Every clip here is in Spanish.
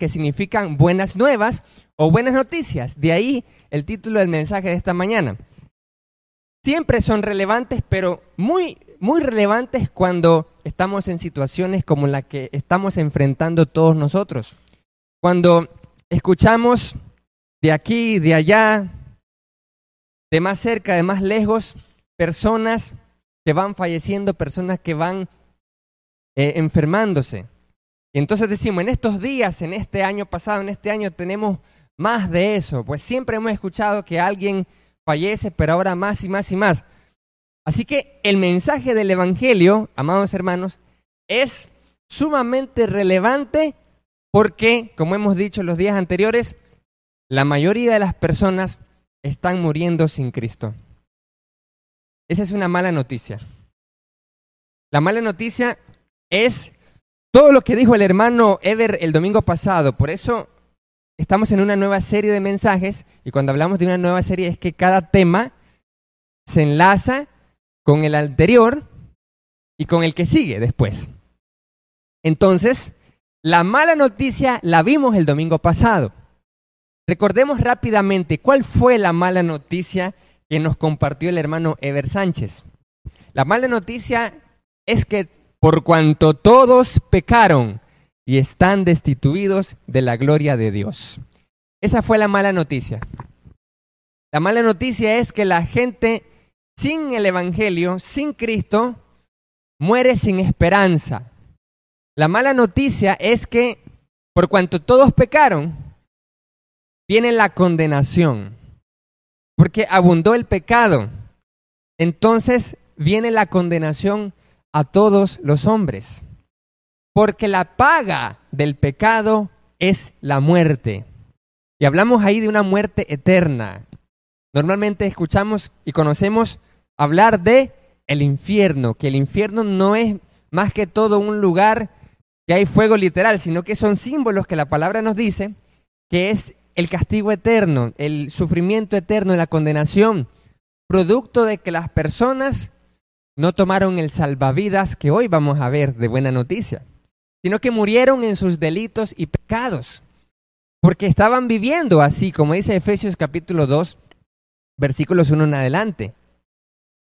que significan buenas nuevas o buenas noticias. De ahí el título del mensaje de esta mañana. Siempre son relevantes, pero muy, muy relevantes cuando estamos en situaciones como la que estamos enfrentando todos nosotros. Cuando escuchamos de aquí, de allá, de más cerca, de más lejos, personas que van falleciendo, personas que van eh, enfermándose. Y entonces decimos, en estos días, en este año pasado, en este año tenemos más de eso, pues siempre hemos escuchado que alguien fallece, pero ahora más y más y más. Así que el mensaje del Evangelio, amados hermanos, es sumamente relevante porque, como hemos dicho los días anteriores, la mayoría de las personas están muriendo sin Cristo. Esa es una mala noticia. La mala noticia es todo lo que dijo el hermano Ever el domingo pasado. Por eso estamos en una nueva serie de mensajes y cuando hablamos de una nueva serie es que cada tema se enlaza con el anterior y con el que sigue después. Entonces, la mala noticia la vimos el domingo pasado. Recordemos rápidamente cuál fue la mala noticia que nos compartió el hermano Ever Sánchez. La mala noticia es que por cuanto todos pecaron y están destituidos de la gloria de Dios. Esa fue la mala noticia. La mala noticia es que la gente sin el Evangelio, sin Cristo, muere sin esperanza. La mala noticia es que por cuanto todos pecaron, viene la condenación, porque abundó el pecado. Entonces viene la condenación a todos los hombres, porque la paga del pecado es la muerte. Y hablamos ahí de una muerte eterna. Normalmente escuchamos y conocemos hablar de el infierno, que el infierno no es más que todo un lugar que hay fuego literal, sino que son símbolos que la palabra nos dice que es el castigo eterno, el sufrimiento eterno, la condenación, producto de que las personas no tomaron el salvavidas que hoy vamos a ver de buena noticia, sino que murieron en sus delitos y pecados, porque estaban viviendo así, como dice Efesios capítulo 2, versículos 1 en adelante.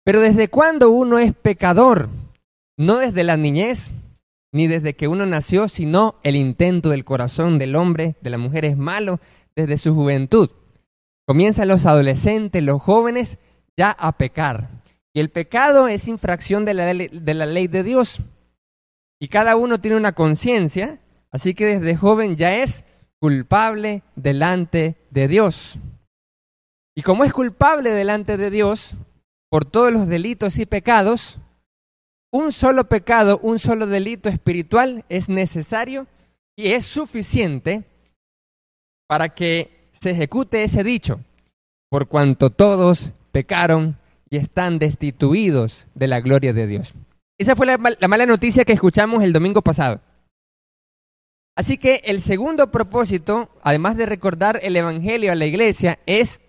Pero ¿desde cuándo uno es pecador? No desde la niñez, ni desde que uno nació, sino el intento del corazón del hombre, de la mujer es malo desde su juventud. Comienzan los adolescentes, los jóvenes, ya a pecar. Y el pecado es infracción de la, ley, de la ley de Dios. Y cada uno tiene una conciencia, así que desde joven ya es culpable delante de Dios. Y como es culpable delante de Dios por todos los delitos y pecados, un solo pecado, un solo delito espiritual es necesario y es suficiente para que se ejecute ese dicho, por cuanto todos pecaron y están destituidos de la gloria de Dios. Esa fue la, mala noticia que escuchamos el domingo pasado. Así que el segundo propósito, además de recordar el Evangelio a la iglesia, es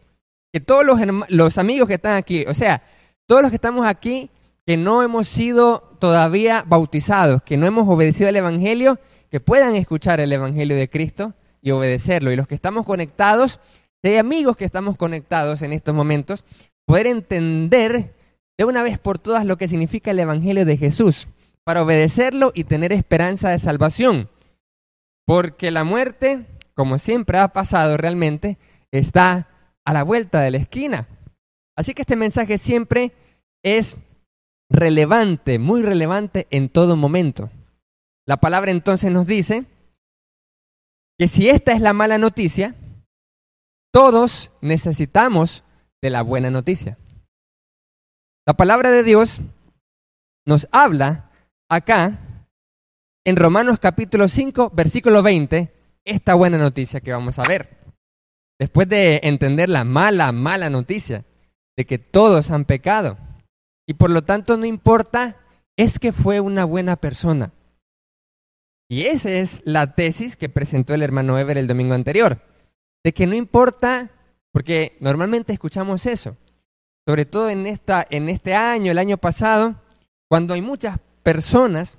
que todos los, los amigos que están aquí, o sea, todos los que estamos aquí, que no hemos sido todavía bautizados, que no hemos obedecido al Evangelio, que puedan escuchar el Evangelio de Cristo y obedecerlo. Y los que estamos conectados, hay amigos que estamos conectados en estos momentos, poder entender de una vez por todas lo que significa el Evangelio de Jesús, para obedecerlo y tener esperanza de salvación. Porque la muerte, como siempre ha pasado realmente, está a la vuelta de la esquina. Así que este mensaje siempre es relevante, muy relevante en todo momento. La palabra entonces nos dice que si esta es la mala noticia, todos necesitamos de la buena noticia. La palabra de Dios nos habla acá en Romanos capítulo 5, versículo 20, esta buena noticia que vamos a ver. Después de entender la mala, mala noticia de que todos han pecado y por lo tanto no importa, es que fue una buena persona. Y esa es la tesis que presentó el hermano Ever el domingo anterior, de que no importa, porque normalmente escuchamos eso, sobre todo en, esta, en este año, el año pasado, cuando hay muchas personas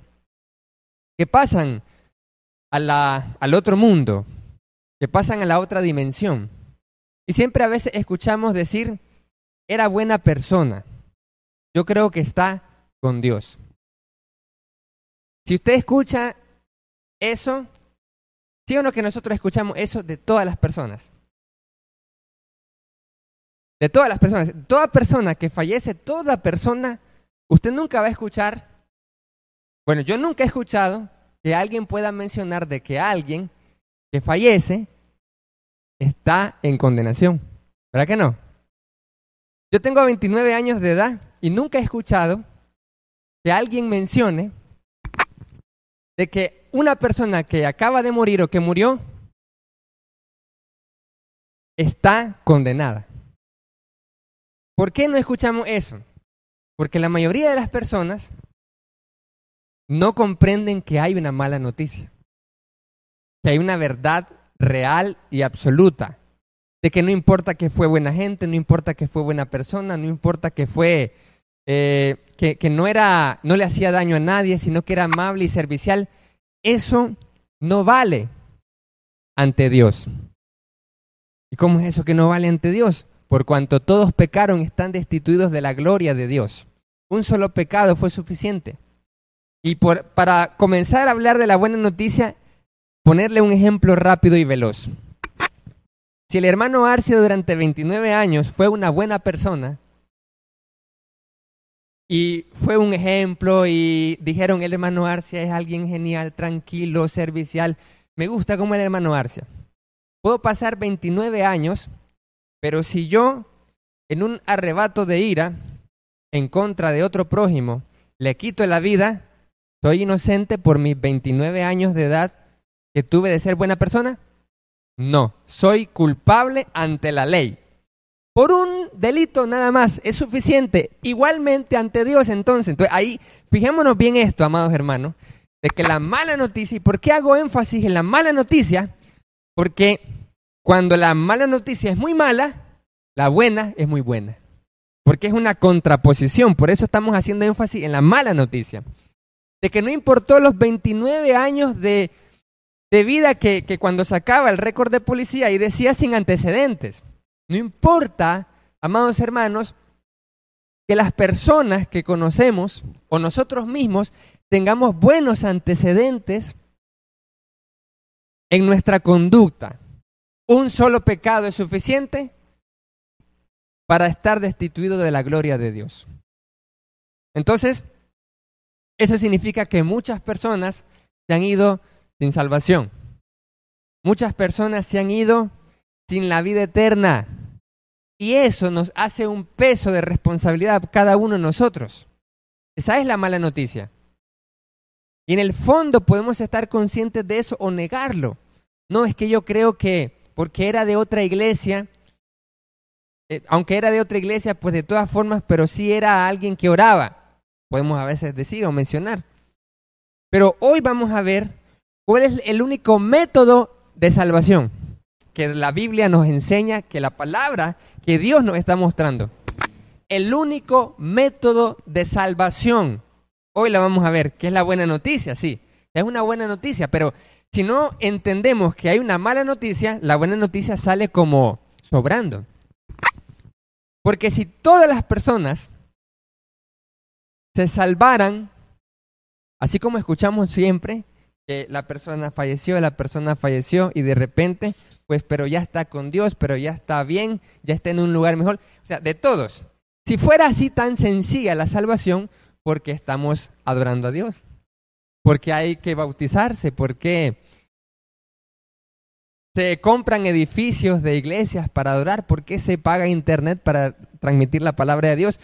que pasan al otro mundo, que pasan a la otra dimensión. Y siempre a veces escuchamos decir, era buena persona. Yo creo que está con Dios. Si usted escucha eso, sí o no que nosotros escuchamos eso de todas las personas. De todas las personas. Toda persona que fallece, toda persona, usted nunca va a escuchar. Bueno, yo nunca he escuchado que alguien pueda mencionar de que alguien que fallece está en condenación. ¿Verdad que no? Yo tengo 29 años de edad y nunca he escuchado que alguien mencione de que una persona que acaba de morir o que murió está condenada. ¿Por qué no escuchamos eso? Porque la mayoría de las personas no comprenden que hay una mala noticia, que hay una verdad real y absoluta, de que no importa que fue buena gente, no importa que fue buena persona, no importa que fue eh, que, que no era, no le hacía daño a nadie, sino que era amable y servicial, eso no vale ante Dios. ¿Y cómo es eso que no vale ante Dios? Por cuanto todos pecaron, están destituidos de la gloria de Dios. Un solo pecado fue suficiente. Y para comenzar a hablar de la buena noticia, ponerle un ejemplo rápido y veloz. Si el hermano Arcio durante 29 años fue una buena persona y fue un ejemplo y dijeron el hermano Arcia es alguien genial, tranquilo, servicial, me gusta como el hermano Arcia. Puedo pasar 29 años, pero si yo en un arrebato de ira en contra de otro prójimo le quito la vida, ¿soy inocente por mis 29 años de edad que tuve de ser buena persona? No, soy culpable ante la ley. Por un delito nada más es suficiente. Igualmente ante Dios entonces. Entonces ahí, fijémonos bien esto, amados hermanos, de que la mala noticia, ¿y por qué hago énfasis en la mala noticia? Porque cuando la mala noticia es muy mala, la buena es muy buena. Porque es una contraposición. Por eso estamos haciendo énfasis en la mala noticia. De que no importó los 29 años de de vida que, que cuando sacaba el récord de policía y decía sin antecedentes. No importa, amados hermanos, que las personas que conocemos o nosotros mismos tengamos buenos antecedentes en nuestra conducta. Un solo pecado es suficiente para estar destituido de la gloria de Dios. Entonces, eso significa que muchas personas se han ido sin salvación. Muchas personas se han ido sin la vida eterna. Y eso nos hace un peso de responsabilidad cada uno de nosotros. Esa es la mala noticia. Y en el fondo podemos estar conscientes de eso o negarlo. No es que yo creo que porque era de otra iglesia, eh, aunque era de otra iglesia, pues de todas formas, pero sí era alguien que oraba. Podemos a veces decir o mencionar. Pero hoy vamos a ver ¿Cuál es el único método de salvación? Que la Biblia nos enseña, que la palabra que Dios nos está mostrando. El único método de salvación. Hoy la vamos a ver, que es la buena noticia, sí. Es una buena noticia, pero si no entendemos que hay una mala noticia, la buena noticia sale como sobrando. Porque si todas las personas se salvaran, así como escuchamos siempre, que la persona falleció, la persona falleció y de repente, pues, pero ya está con Dios, pero ya está bien, ya está en un lugar mejor. O sea, de todos. Si fuera así tan sencilla la salvación, ¿por qué estamos adorando a Dios? ¿Por qué hay que bautizarse? ¿Por qué se compran edificios de iglesias para adorar? ¿Por qué se paga internet para transmitir la palabra de Dios?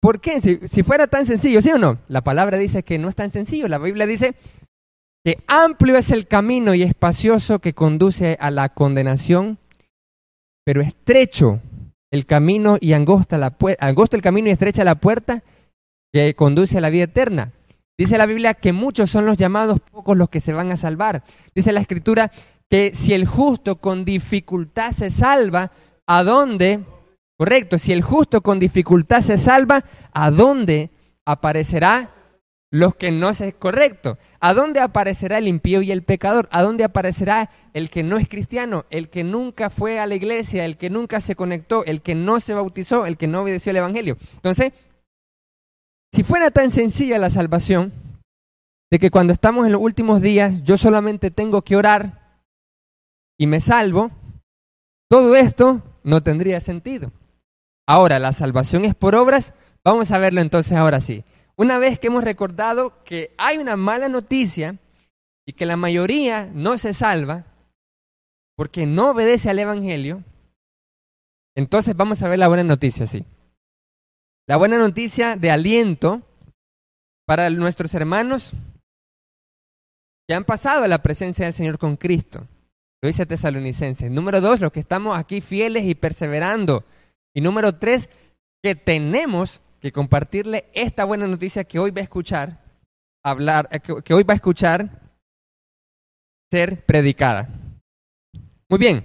¿Por qué? Si, si fuera tan sencillo, ¿sí o no? La palabra dice que no es tan sencillo. La Biblia dice que amplio es el camino y espacioso que conduce a la condenación, pero estrecho el camino y angosta, la angosto el camino y estrecha la puerta que conduce a la vida eterna. Dice la Biblia que muchos son los llamados, pocos los que se van a salvar. Dice la Escritura si el justo con dificultad se salva, ¿a dónde? Correcto, si el justo con dificultad se salva, ¿a dónde aparecerá los que no es correcto. ¿A dónde aparecerá el impío y el pecador? ¿A dónde aparecerá el que no es cristiano, el que nunca fue a la iglesia, el que nunca se conectó, el que no se bautizó, el que no obedeció al Evangelio? Entonces, si fuera tan sencilla la salvación, de que cuando estamos en los últimos días yo solamente tengo que orar y me salvo, todo esto no tendría sentido. Ahora, la salvación es por obras, vamos a verlo entonces ahora sí. Una vez que hemos recordado que hay una mala noticia y que la mayoría no se salva porque no obedece al Evangelio, entonces vamos a ver la buena noticia, sí. La buena noticia de aliento para nuestros hermanos que han pasado a la presencia del Señor con Cristo. Lo dice Tesalonicenses. Número dos, los que estamos aquí fieles y perseverando. Y número tres, que tenemos que compartirle esta buena noticia que hoy va a escuchar, hablar, eh, que hoy va a escuchar ser predicada. Muy bien,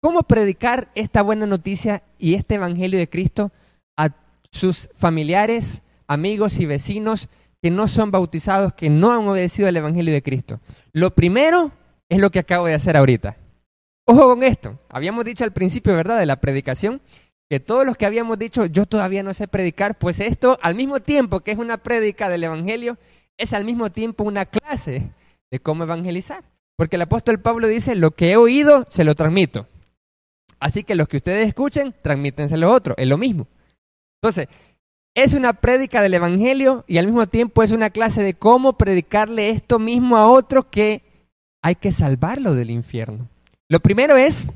¿cómo predicar esta buena noticia y este Evangelio de Cristo a sus familiares, amigos y vecinos que no son bautizados, que no han obedecido al Evangelio de Cristo? Lo primero es lo que acabo de hacer ahorita. Ojo con esto. Habíamos dicho al principio, ¿verdad?, de la predicación, que todos los que habíamos dicho, yo todavía no sé predicar, pues esto al mismo tiempo que es una prédica del Evangelio, es al mismo tiempo una clase de cómo evangelizar. Porque el apóstol Pablo dice, lo que he oído, se lo transmito. Así que los que ustedes escuchen, transmítense lo otro, es lo mismo. Entonces, es una prédica del Evangelio y al mismo tiempo es una clase de cómo predicarle esto mismo a otro que hay que salvarlo del infierno. Lo primero es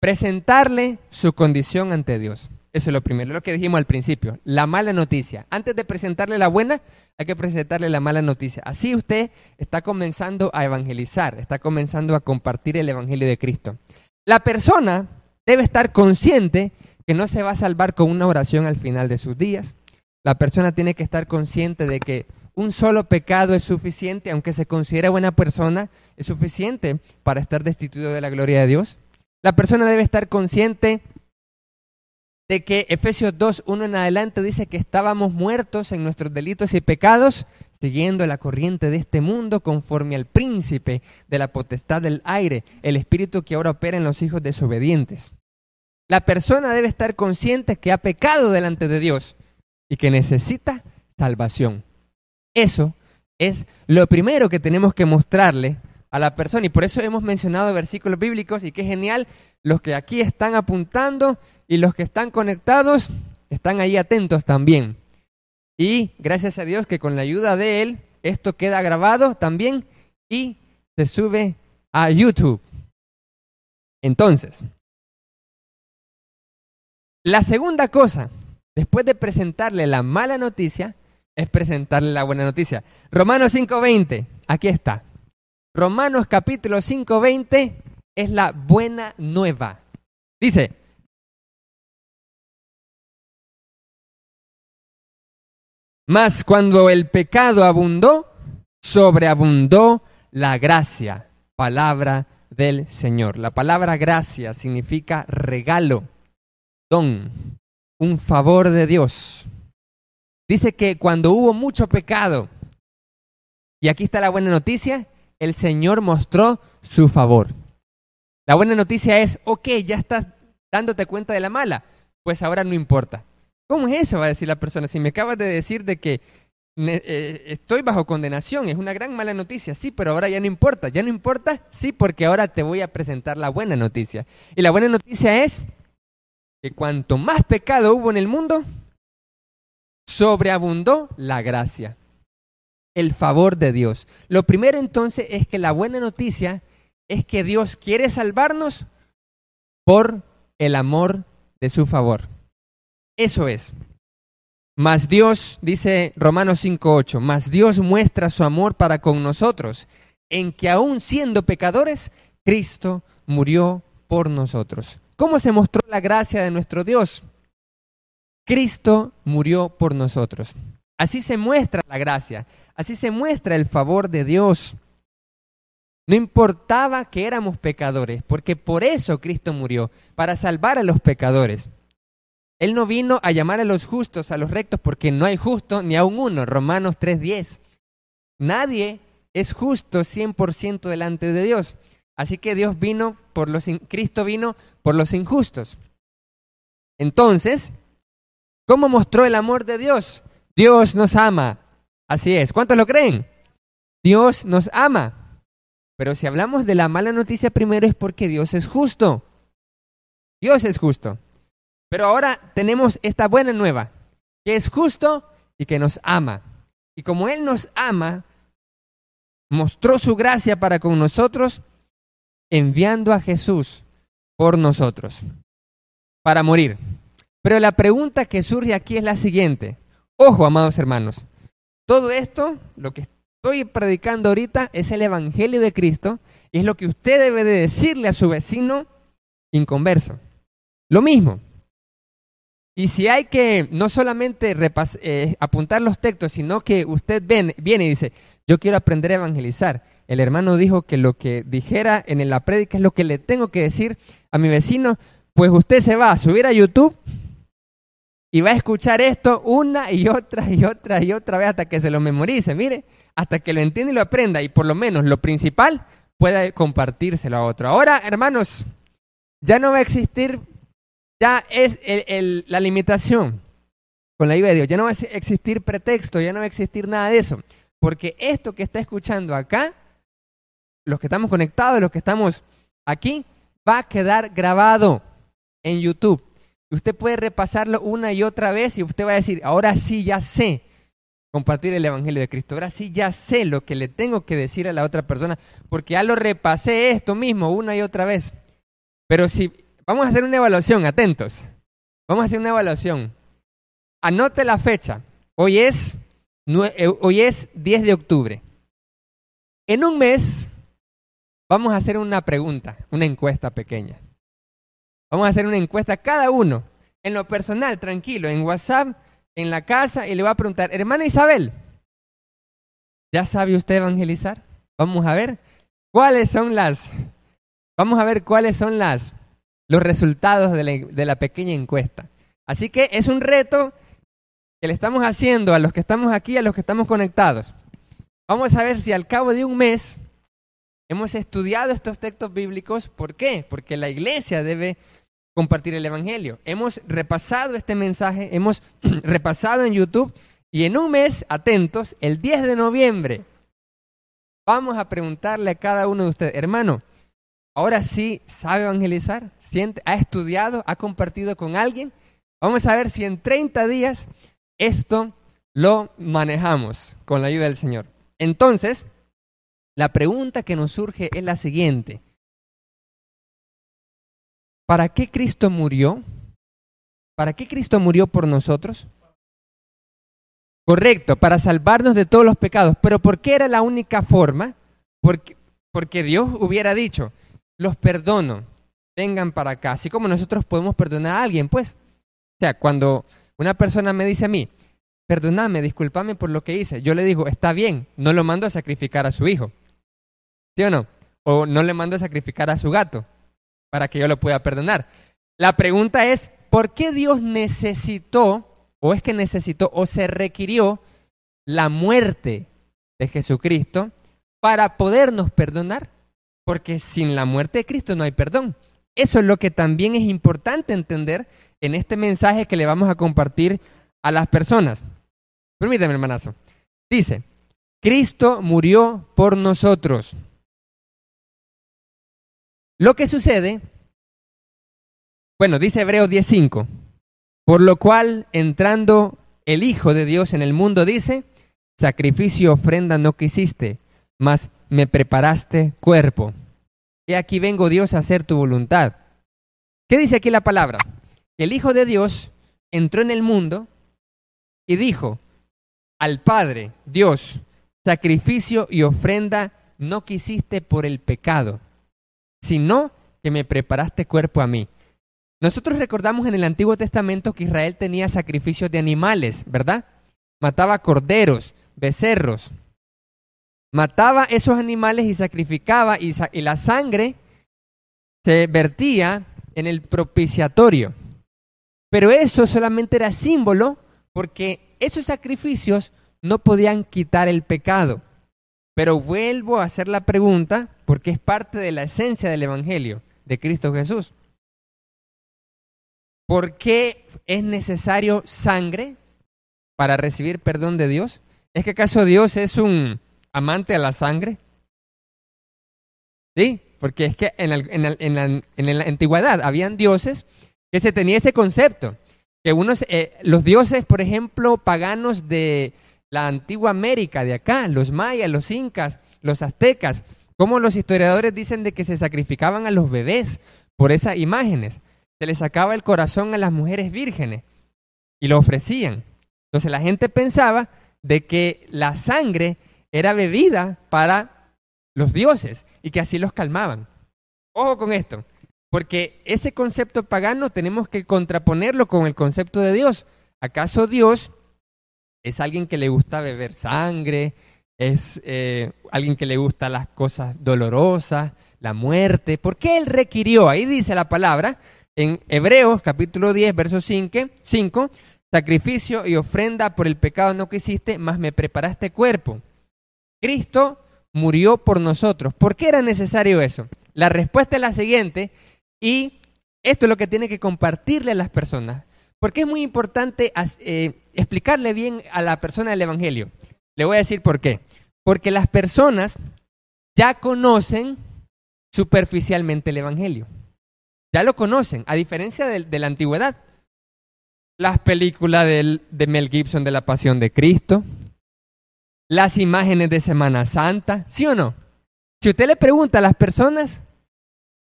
presentarle su condición ante Dios. Eso es lo primero, lo que dijimos al principio, la mala noticia. Antes de presentarle la buena, hay que presentarle la mala noticia. Así usted está comenzando a evangelizar, está comenzando a compartir el Evangelio de Cristo. La persona debe estar consciente que no se va a salvar con una oración al final de sus días. La persona tiene que estar consciente de que un solo pecado es suficiente, aunque se considere buena persona, es suficiente para estar destituido de la gloria de Dios. La persona debe estar consciente de que Efesios 2, 1 en adelante dice que estábamos muertos en nuestros delitos y pecados, siguiendo la corriente de este mundo conforme al príncipe de la potestad del aire, el espíritu que ahora opera en los hijos desobedientes. La persona debe estar consciente que ha pecado delante de Dios y que necesita salvación. Eso es lo primero que tenemos que mostrarle a la persona. Y por eso hemos mencionado versículos bíblicos y qué genial, los que aquí están apuntando y los que están conectados están ahí atentos también. Y gracias a Dios que con la ayuda de Él esto queda grabado también y se sube a YouTube. Entonces, la segunda cosa, después de presentarle la mala noticia, es presentarle la buena noticia. Romanos 5:20, aquí está. Romanos capítulo 5, 20 es la buena nueva. Dice, mas cuando el pecado abundó, sobreabundó la gracia, palabra del Señor. La palabra gracia significa regalo, don, un favor de Dios. Dice que cuando hubo mucho pecado, y aquí está la buena noticia, el Señor mostró su favor. La buena noticia es, ok, ya estás dándote cuenta de la mala, pues ahora no importa. ¿Cómo es eso? Va a decir la persona. Si me acabas de decir de que eh, estoy bajo condenación, es una gran mala noticia, sí, pero ahora ya no importa. ¿Ya no importa? Sí, porque ahora te voy a presentar la buena noticia. Y la buena noticia es que cuanto más pecado hubo en el mundo, sobreabundó la gracia el favor de Dios. Lo primero entonces es que la buena noticia es que Dios quiere salvarnos por el amor de su favor. Eso es. Mas Dios, dice Romanos 5.8, mas Dios muestra su amor para con nosotros, en que aún siendo pecadores, Cristo murió por nosotros. ¿Cómo se mostró la gracia de nuestro Dios? Cristo murió por nosotros. Así se muestra la gracia, así se muestra el favor de Dios. No importaba que éramos pecadores, porque por eso Cristo murió, para salvar a los pecadores. Él no vino a llamar a los justos, a los rectos, porque no hay justo ni a un uno. Romanos 3.10. Nadie es justo 100% delante de Dios. Así que Dios vino por los Cristo vino por los injustos. Entonces, ¿cómo mostró el amor de Dios? Dios nos ama. Así es. ¿Cuántos lo creen? Dios nos ama. Pero si hablamos de la mala noticia primero es porque Dios es justo. Dios es justo. Pero ahora tenemos esta buena nueva, que es justo y que nos ama. Y como Él nos ama, mostró su gracia para con nosotros, enviando a Jesús por nosotros, para morir. Pero la pregunta que surge aquí es la siguiente. Ojo, amados hermanos, todo esto, lo que estoy predicando ahorita, es el Evangelio de Cristo y es lo que usted debe de decirle a su vecino inconverso. Lo mismo. Y si hay que no solamente eh, apuntar los textos, sino que usted viene y dice, yo quiero aprender a evangelizar. El hermano dijo que lo que dijera en la prédica es lo que le tengo que decir a mi vecino, pues usted se va a subir a YouTube y va a escuchar esto una y otra y otra y otra vez hasta que se lo memorice, mire, hasta que lo entienda y lo aprenda y por lo menos lo principal pueda compartírselo a otro. Ahora, hermanos, ya no va a existir ya es la limitación con la ayuda. Ya no va a existir pretexto, ya no va a existir nada de eso. Porque esto que está escuchando acá, los que estamos conectados, los que estamos aquí, va a quedar grabado en YouTube. Usted puede repasarlo una y otra vez y usted va a decir, ahora sí ya sé compartir el Evangelio de Cristo. Ahora sí ya sé lo que le tengo que decir a la otra persona, porque ya lo repasé esto mismo una y otra vez. Pero si Vamos a hacer una evaluación, atentos. Vamos a hacer una evaluación. Anote la fecha. Hoy es, eh, hoy es 10 de octubre. En un mes vamos a hacer una pregunta, una encuesta pequeña. Vamos a hacer una encuesta cada uno, en lo personal, tranquilo, en WhatsApp, en la casa, y le voy a preguntar, hermana Isabel, ¿ya sabe usted evangelizar? Vamos a ver cuáles son las, vamos a ver cuáles son las los resultados de la, pequeña encuesta. Así que es un reto que le estamos haciendo a los que estamos aquí, a los que estamos conectados. Vamos a ver si al cabo de un mes hemos estudiado estos textos bíblicos. ¿Por qué? Porque la iglesia debe compartir el Evangelio. Hemos repasado este mensaje, hemos repasado en YouTube y en un mes, atentos, el 10 de noviembre, vamos a preguntarle a cada uno de ustedes, hermano, ahora sí sabe evangelizar, ha estudiado, ha compartido con alguien. Vamos a ver si en 30 días esto lo manejamos con la ayuda del Señor. Entonces, la pregunta que nos surge es la siguiente. ¿Para qué Cristo murió? ¿Para qué Cristo murió por nosotros? Correcto, para salvarnos de todos los pecados. Pero ¿por qué era la única forma? Porque, porque Dios hubiera dicho, los perdono, vengan para acá. Así como nosotros podemos perdonar a alguien, pues. O sea, cuando una persona me dice a mí, perdóname, discúlpame por lo que hice, yo le digo, está bien, no lo mando a sacrificar a su hijo. ¿Sí o no? O no le mando a sacrificar a su gato para que yo lo pueda perdonar. La pregunta es, ¿por qué Dios necesitó, o es que necesitó, o se requirió la muerte de Jesucristo para podernos perdonar? Porque sin la muerte de Cristo no hay perdón. Eso es lo que también es importante entender en este mensaje que le vamos a compartir a las personas. Permítame, hermanazo. Dice, Cristo murió por nosotros. Lo que sucede, bueno, dice Hebreos 10:5, por lo cual entrando el Hijo de Dios en el mundo dice, sacrificio ofrenda no quisiste, mas me preparaste cuerpo. He aquí vengo Dios a hacer tu voluntad. ¿Qué dice aquí la palabra? El Hijo de Dios entró en el mundo y dijo al Padre, Dios, sacrificio y ofrenda no quisiste por el pecado, sino que me preparaste cuerpo a mí. Nosotros recordamos en el Antiguo Testamento que Israel tenía sacrificios de animales, ¿verdad? Mataba corderos, becerros, mataba esos animales y sacrificaba y, la sangre se vertía en el propiciatorio. Pero eso solamente era símbolo porque esos sacrificios no podían quitar el pecado. Pero vuelvo a hacer la pregunta porque es parte de la esencia del Evangelio de Cristo Jesús. ¿Por qué es necesario sangre para recibir perdón de Dios? ¿Es que acaso Dios es un amante a la sangre? Sí, porque es que en la, antigüedad habían dioses que se tenía ese concepto, que unos, eh, los dioses, por ejemplo, paganos de la antigua América, de acá, los mayas, los incas, los aztecas, como los historiadores dicen de que se sacrificaban a los bebés por esas imágenes, se les sacaba el corazón a las mujeres vírgenes y lo ofrecían. Entonces la gente pensaba de que la sangre era bebida para los dioses y que así los calmaban. Ojo con esto, porque ese concepto pagano tenemos que contraponerlo con el concepto de Dios. ¿Acaso Dios es alguien que le gusta beber sangre? ¿Es eh, alguien que le gusta las cosas dolorosas, la muerte? ¿Por qué Él requirió? Ahí dice la palabra en Hebreos capítulo 10, verso 5, sacrificio y ofrenda por el pecado no que hiciste, más me preparaste cuerpo. Cristo murió por nosotros. ¿Por qué era necesario eso? La respuesta es la siguiente y esto es lo que tiene que compartirle a las personas. Porque es muy importante eh, explicarle bien a la persona del Evangelio. Le voy a decir por qué. Porque las personas ya conocen superficialmente el Evangelio. Ya lo conocen, a diferencia de, la antigüedad. Las películas de Mel Gibson de la Pasión de Cristo, las imágenes de Semana Santa, ¿sí o no? Si usted le pregunta a las personas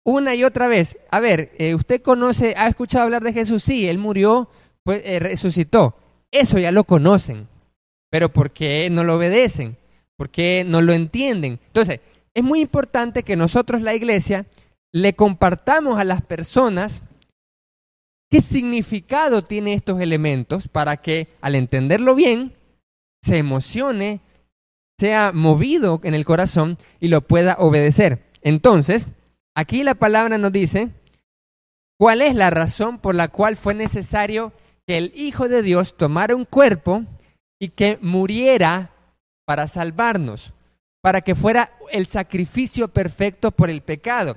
una y otra vez, a ver, eh, ¿usted conoce, ha escuchado hablar de Jesús? Sí, él murió, pues, resucitó. Eso ya lo conocen. Pero ¿por qué no lo obedecen? ¿Por qué no lo entienden? Entonces, es muy importante que nosotros, la iglesia, le compartamos a las personas qué significado tienen estos elementos para que al entenderlo bien, se emocione, sea movido en el corazón y lo pueda obedecer. Entonces, aquí la palabra nos dice cuál es la razón por la cual fue necesario que el Hijo de Dios tomara un cuerpo y que muriera para salvarnos, para que fuera el sacrificio perfecto por el pecado.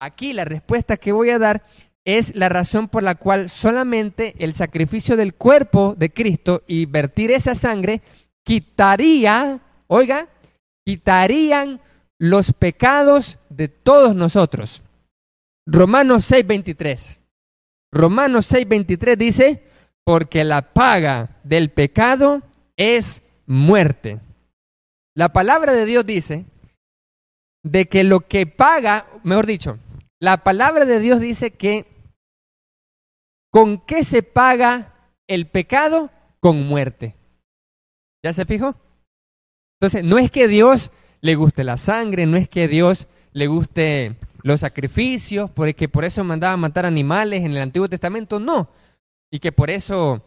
Aquí la respuesta que voy a dar es la razón por la cual solamente el sacrificio del cuerpo de Cristo y vertir esa sangre quitaría, oiga, quitarían los pecados de todos nosotros. Romanos 6:23. Romanos 6:23 dice, porque la paga del pecado es muerte. La palabra de Dios dice de que lo que paga, mejor dicho, la palabra de Dios dice que ¿con qué se paga el pecado? Con muerte. ¿Ya se fijó? Entonces, no es que Dios le guste la sangre, no es que Dios le guste los sacrificios, porque por eso mandaba matar animales en el Antiguo Testamento, no. Y que por eso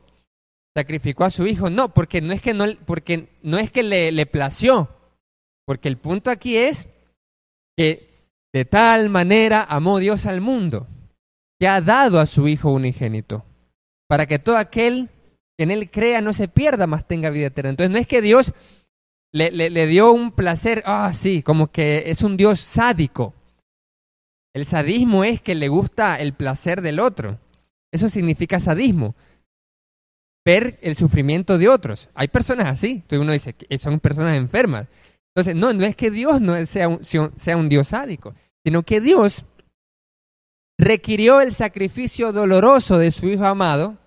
sacrificó a su hijo, no, porque no es que, no, porque no es que le, le plació, porque el punto aquí es que de tal manera amó Dios al mundo, que ha dado a su Hijo unigénito, para que todo aquel que en Él crea no se pierda, más tenga vida eterna. Entonces no es que Dios le, dio un placer, ah, sí, como que es un Dios sádico. El sadismo es que le gusta el placer del otro. Eso significa sadismo. Ver el sufrimiento de otros. Hay personas así. Entonces uno dice que son personas enfermas. Entonces, no, no es que Dios no sea un, sea un Dios sádico, sino que Dios requirió el sacrificio doloroso de su Hijo amado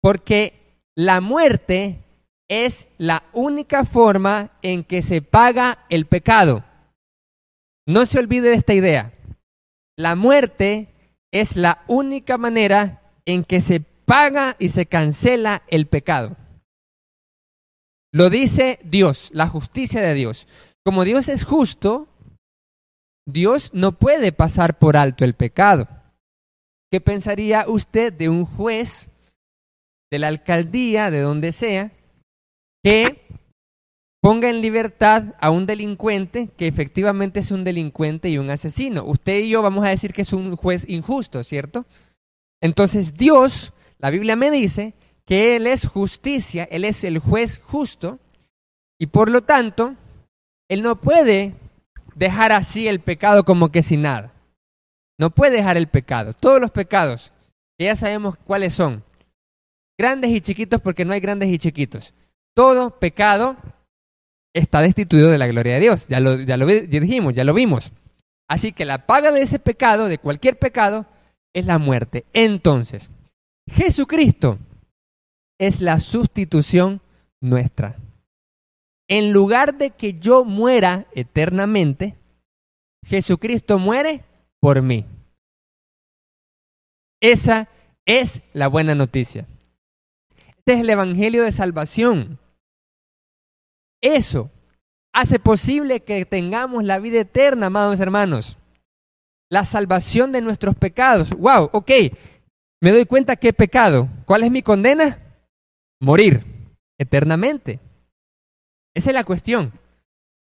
porque la muerte es la única forma en que se paga el pecado. No se olvide de esta idea. La muerte es la única manera en que se paga y se cancela el pecado. Lo dice Dios, la justicia de Dios. Como Dios es justo, Dios no puede pasar por alto el pecado. ¿Qué pensaría usted de un juez de la alcaldía, de donde sea, que ponga en libertad a un delincuente que efectivamente es un delincuente y un asesino. Usted y yo vamos a decir que es un juez injusto, ¿cierto? Entonces Dios, la Biblia me dice que Él es justicia, Él es el juez justo, y por lo tanto, Él no puede dejar así el pecado como que sin nada. No puede dejar el pecado. Todos los pecados, que ya sabemos cuáles son, grandes y chiquitos porque no hay grandes y chiquitos. Todo pecado está destituido de la gloria de Dios. Ya lo, ya lo dijimos, ya lo vimos. Así que la paga de ese pecado, de cualquier pecado, es la muerte. Entonces, Jesucristo es la sustitución nuestra. En lugar de que yo muera eternamente, Jesucristo muere por mí. Esa es la buena noticia. Este es el Evangelio de Salvación. Eso hace posible que tengamos la vida eterna, amados hermanos. La salvación de nuestros pecados. Wow, ok. Me doy cuenta que he pecado. ¿Cuál es mi condena? Morir eternamente. Esa es la cuestión.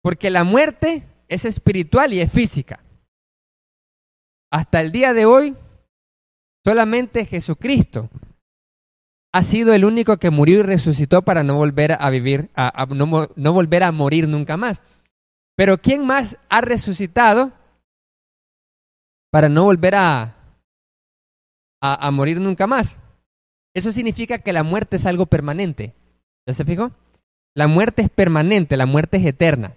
Porque la muerte es espiritual y es física. Hasta el día de hoy, solamente Jesucristo ha sido el único que murió y resucitó para no volver a vivir, a, no, volver a morir nunca más. Pero ¿quién más ha resucitado para no volver a, a, a, morir nunca más? Eso significa que la muerte es algo permanente. ¿Ya se fijó? La muerte es permanente, la muerte es eterna.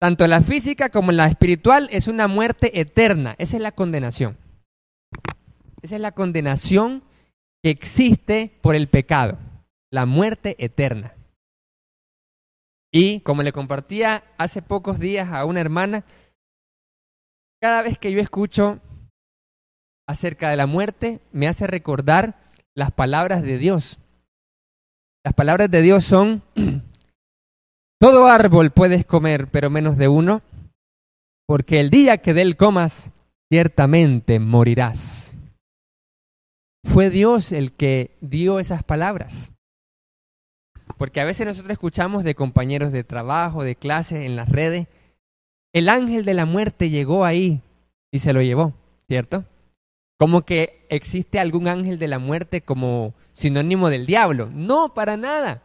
Tanto la física como la espiritual es una muerte eterna. Esa es la condenación. Esa es la condenación que existe por el pecado, la muerte eterna. Y como le compartía hace pocos días a una hermana, cada vez que yo escucho acerca de la muerte, me hace recordar las palabras de Dios. Las palabras de Dios son, todo árbol puedes comer, pero menos de uno, porque el día que de él comas, ciertamente morirás. Fue Dios el que dio esas palabras. Porque a veces nosotros escuchamos de compañeros de trabajo, de clase, en las redes, el ángel de la muerte llegó ahí y se lo llevó, ¿cierto? Como que existe algún ángel de la muerte como sinónimo del diablo. No, para nada.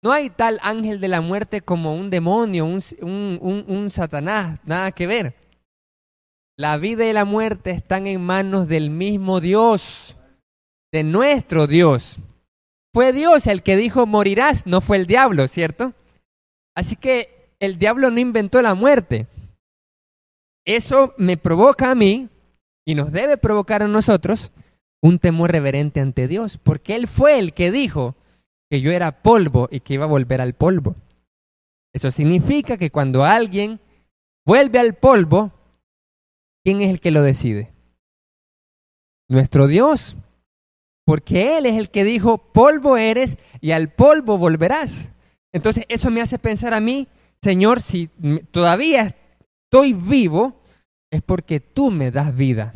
No hay tal ángel de la muerte como un demonio, un, un, un Satanás, nada que ver. La vida y la muerte están en manos del mismo Dios, de nuestro Dios. Fue Dios el que dijo morirás, no fue el diablo, ¿cierto? Así que el diablo no inventó la muerte. Eso me provoca a mí y nos debe provocar a nosotros un temor reverente ante Dios, porque Él fue el que dijo que yo era polvo y que iba a volver al polvo. Eso significa que cuando alguien vuelve al polvo, ¿quién es el que lo decide? Nuestro Dios. Porque Él es el que dijo, polvo eres y al polvo volverás. Entonces eso me hace pensar a mí, Señor, si todavía estoy vivo, es porque tú me das vida.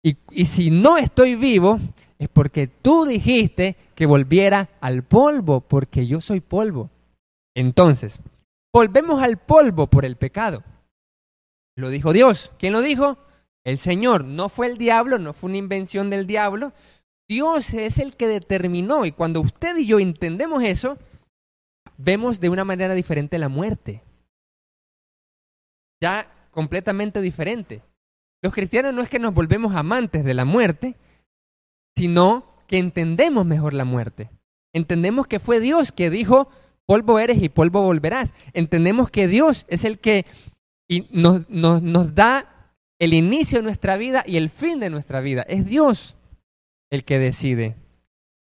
Y, y si no estoy vivo, es porque tú dijiste que volviera al polvo, porque yo soy polvo. Entonces, volvemos al polvo por el pecado. Lo dijo Dios. ¿Quién lo dijo? El Señor. No fue el diablo, no fue una invención del diablo. Dios es el que determinó. Y cuando usted y yo entendemos eso, vemos de una manera diferente la muerte. Ya completamente diferente. Los cristianos no es que nos volvemos amantes de la muerte, sino que entendemos mejor la muerte. Entendemos que fue Dios que dijo, polvo eres y polvo volverás. Entendemos que Dios es el que nos, nos, nos da el inicio de nuestra vida y el fin de nuestra vida. Es Dios el que decide.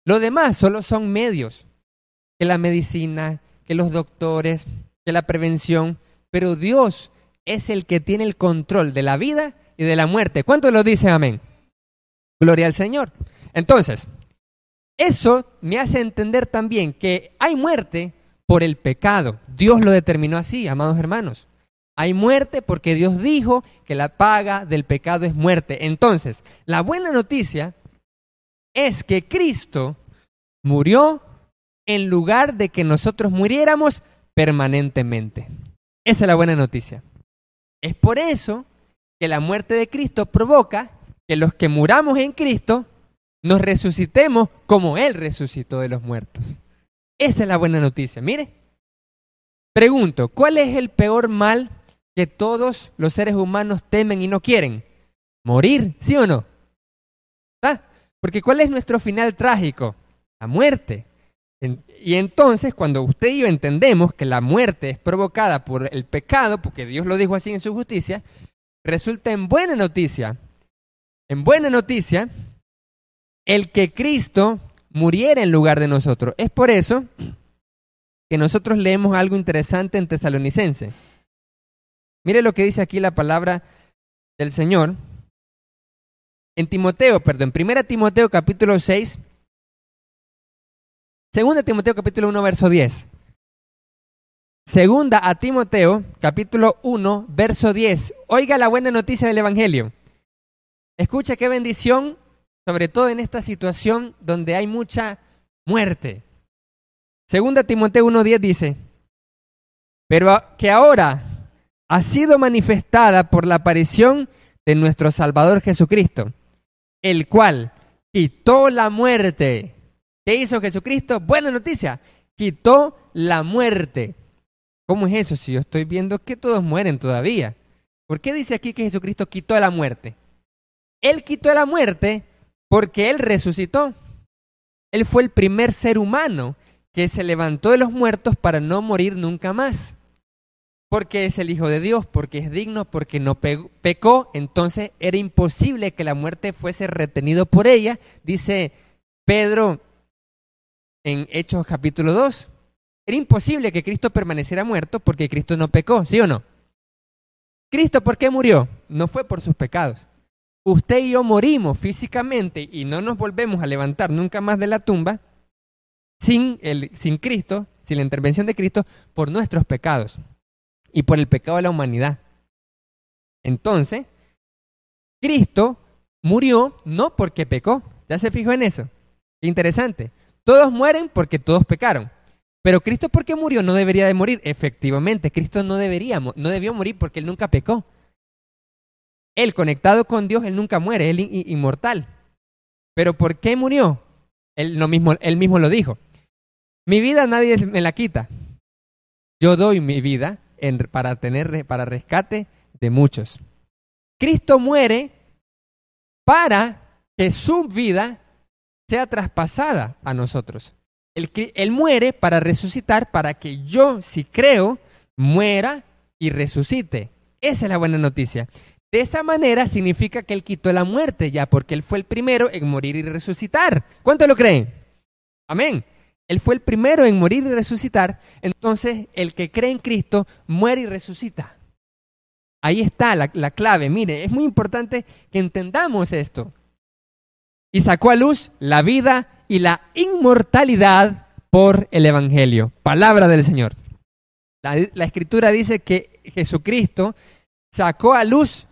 Lo demás solo son medios, que la medicina, que los doctores, que la prevención, pero Dios es el que tiene el control de la vida y de la muerte. ¿Cuántos lo dicen amén? Gloria al Señor. Entonces, eso me hace entender también que hay muerte por el pecado. Dios lo determinó así, amados hermanos. Hay muerte porque Dios dijo que la paga del pecado es muerte. Entonces, la buena noticia es que Cristo murió en lugar de que nosotros muriéramos permanentemente. Esa es la buena noticia. Es por eso que la muerte de Cristo provoca que los que muramos en Cristo nos resucitemos como Él resucitó de los muertos. Esa es la buena noticia. Mire, pregunto, ¿cuál es el peor mal que todos los seres humanos temen y no quieren? Morir, ¿sí o no? ¿Ah? Porque ¿cuál es nuestro final trágico? La muerte. Y entonces, cuando usted y yo entendemos que la muerte es provocada por el pecado, porque Dios lo dijo así en su justicia, resulta en buena noticia, en buena noticia, el que Cristo muriera en lugar de nosotros. Es por eso que nosotros leemos algo interesante en Tesalonicense. Mire lo que dice aquí la palabra del Señor. En Timoteo, perdón, Primera Timoteo capítulo 6, Segunda Timoteo capítulo 1, verso 10. Segunda a Timoteo capítulo 1, verso 10. Oiga la buena noticia del Evangelio. Escucha qué bendición, sobre todo en esta situación donde hay mucha muerte. Segunda Timoteo 1, 10 dice, pero que ahora ha sido manifestada por la aparición de nuestro Salvador Jesucristo, el cual quitó la muerte ¿Qué hizo Jesucristo? Buena noticia, quitó la muerte. ¿Cómo es eso si yo estoy viendo que todos mueren todavía? ¿Por qué dice aquí que Jesucristo quitó la muerte? Él quitó la muerte porque Él resucitó. Él fue el primer ser humano que se levantó de los muertos para no morir nunca más. Porque es el Hijo de Dios, porque es digno, porque no pecó, entonces era imposible que la muerte fuese retenido por ella. Dice Pedro en Hechos capítulo 2. Era imposible que Cristo permaneciera muerto porque Cristo no pecó, ¿sí o no? Cristo, ¿por qué murió? No fue por sus pecados. Usted y yo morimos físicamente y no nos volvemos a levantar nunca más de la tumba sin, el, sin Cristo, sin la intervención de Cristo, por nuestros pecados y por el pecado de la humanidad. Entonces, Cristo murió no porque pecó. ¿Ya se fijó en eso? Interesante. Todos mueren porque todos pecaron. Pero Cristo, ¿por qué murió? No debería de morir. Efectivamente, Cristo no debería, no debió morir porque él nunca pecó. Él, conectado con Dios, él nunca muere, él inmortal. Pero ¿por qué murió? Él, mismo, él mismo lo dijo. Mi vida nadie me la quita. Yo doy mi vida para tener para rescate de muchos. Cristo muere para que su vida sea traspasada a nosotros. Él, muere para resucitar, para que yo, si creo, muera y resucite. Esa es la buena noticia. De esa manera significa que Él quitó la muerte ya, porque Él fue el primero en morir y resucitar. ¿Cuánto lo creen? Amén. Él fue el primero en morir y resucitar. Entonces, el que cree en Cristo muere y resucita. Ahí está la, la clave. Mire, es muy importante que entendamos esto y sacó a luz la vida y la inmortalidad por el Evangelio. Palabra del Señor. La, escritura dice que Jesucristo sacó a luz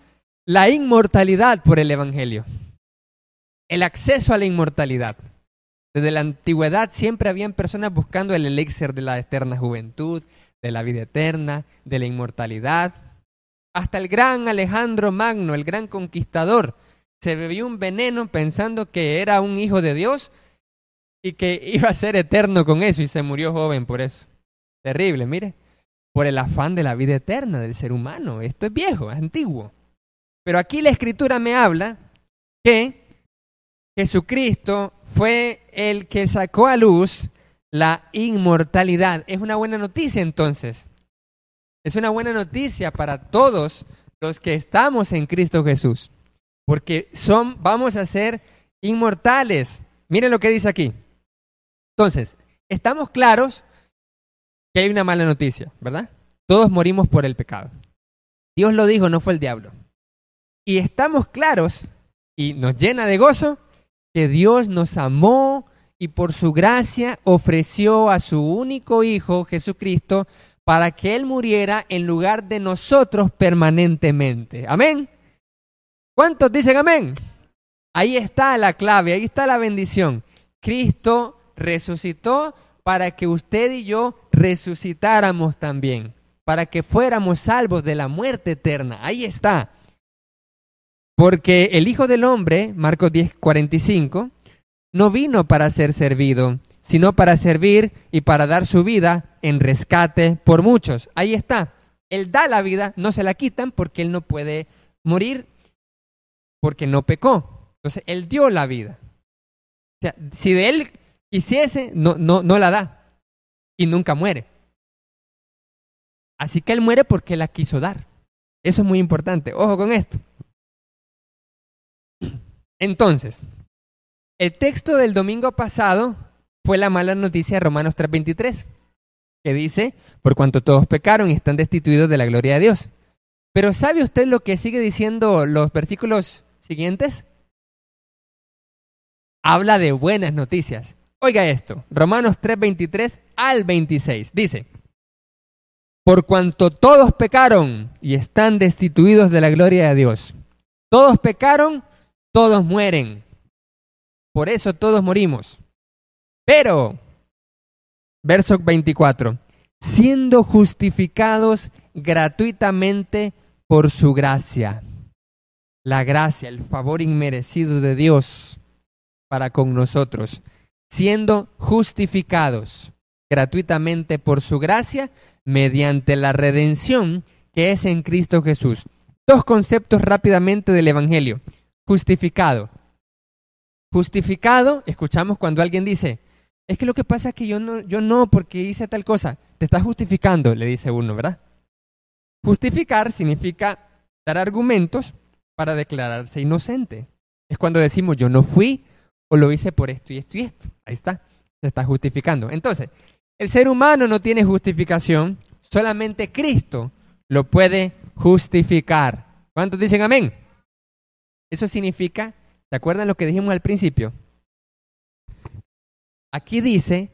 la inmortalidad por el Evangelio. El acceso a la inmortalidad. Desde la antigüedad siempre habían personas buscando el elixir de la eterna juventud, de la vida eterna, de la inmortalidad. Hasta el gran Alejandro Magno, el gran conquistador, se bebió un veneno pensando que era un hijo de Dios y que iba a ser eterno con eso y se murió joven por eso. Terrible, mire, por el afán de la vida eterna del ser humano. Esto es viejo, es antiguo. Pero aquí la escritura me habla que Jesucristo fue el que sacó a luz la inmortalidad. Es una buena noticia entonces. Es una buena noticia para todos los que estamos en Cristo Jesús porque son, vamos a ser inmortales. Miren lo que dice aquí. Entonces, estamos claros que hay una mala noticia, ¿verdad? Todos morimos por el pecado. Dios lo dijo, no fue el diablo. Y estamos claros y nos llena de gozo que Dios nos amó y por su gracia ofreció a su único Hijo, Jesucristo, para que Él muriera en lugar de nosotros permanentemente. Amén. ¿Cuántos dicen amén? Ahí está la clave, ahí está la bendición. Cristo resucitó para que usted y yo resucitáramos también, para que fuéramos salvos de la muerte eterna. Ahí está. Porque el Hijo del Hombre, Marcos 10, 45, no vino para ser servido, sino para servir y para dar su vida en rescate por muchos. Ahí está. Él da la vida, no se la quitan porque Él no puede morir porque no pecó. Entonces, Él dio la vida. O sea, si de Él quisiese, no, no, no la da y nunca muere. Así que Él muere porque la quiso dar. Eso es muy importante. Ojo con esto. Entonces, el texto del domingo pasado fue la mala noticia de Romanos 3:23, que dice, por cuanto todos pecaron y están destituidos de la gloria de Dios. Pero ¿sabe usted lo que sigue diciendo los versículos siguientes? Habla de buenas noticias. Oiga esto, Romanos 3:23 al 26. Dice, por cuanto todos pecaron y están destituidos de la gloria de Dios. Todos pecaron, todos mueren. Por eso todos morimos. Pero, verso 24, siendo justificados gratuitamente por su gracia. La gracia, el favor inmerecido de Dios para con nosotros. Siendo justificados gratuitamente por su gracia mediante la redención que es en Cristo Jesús. Dos conceptos rápidamente del Evangelio. Justificado. Justificado, escuchamos cuando alguien dice, es que lo que pasa es que yo no, yo no, porque hice tal cosa. Te estás justificando, le dice uno, ¿verdad? Justificar significa dar argumentos para declararse inocente. Es cuando decimos yo no fui o lo hice por esto y esto y esto. Ahí está, se está justificando. Entonces, el ser humano no tiene justificación, solamente Cristo lo puede justificar. ¿Cuántos dicen amén? Eso significa, ¿se acuerdan lo que dijimos al principio? Aquí dice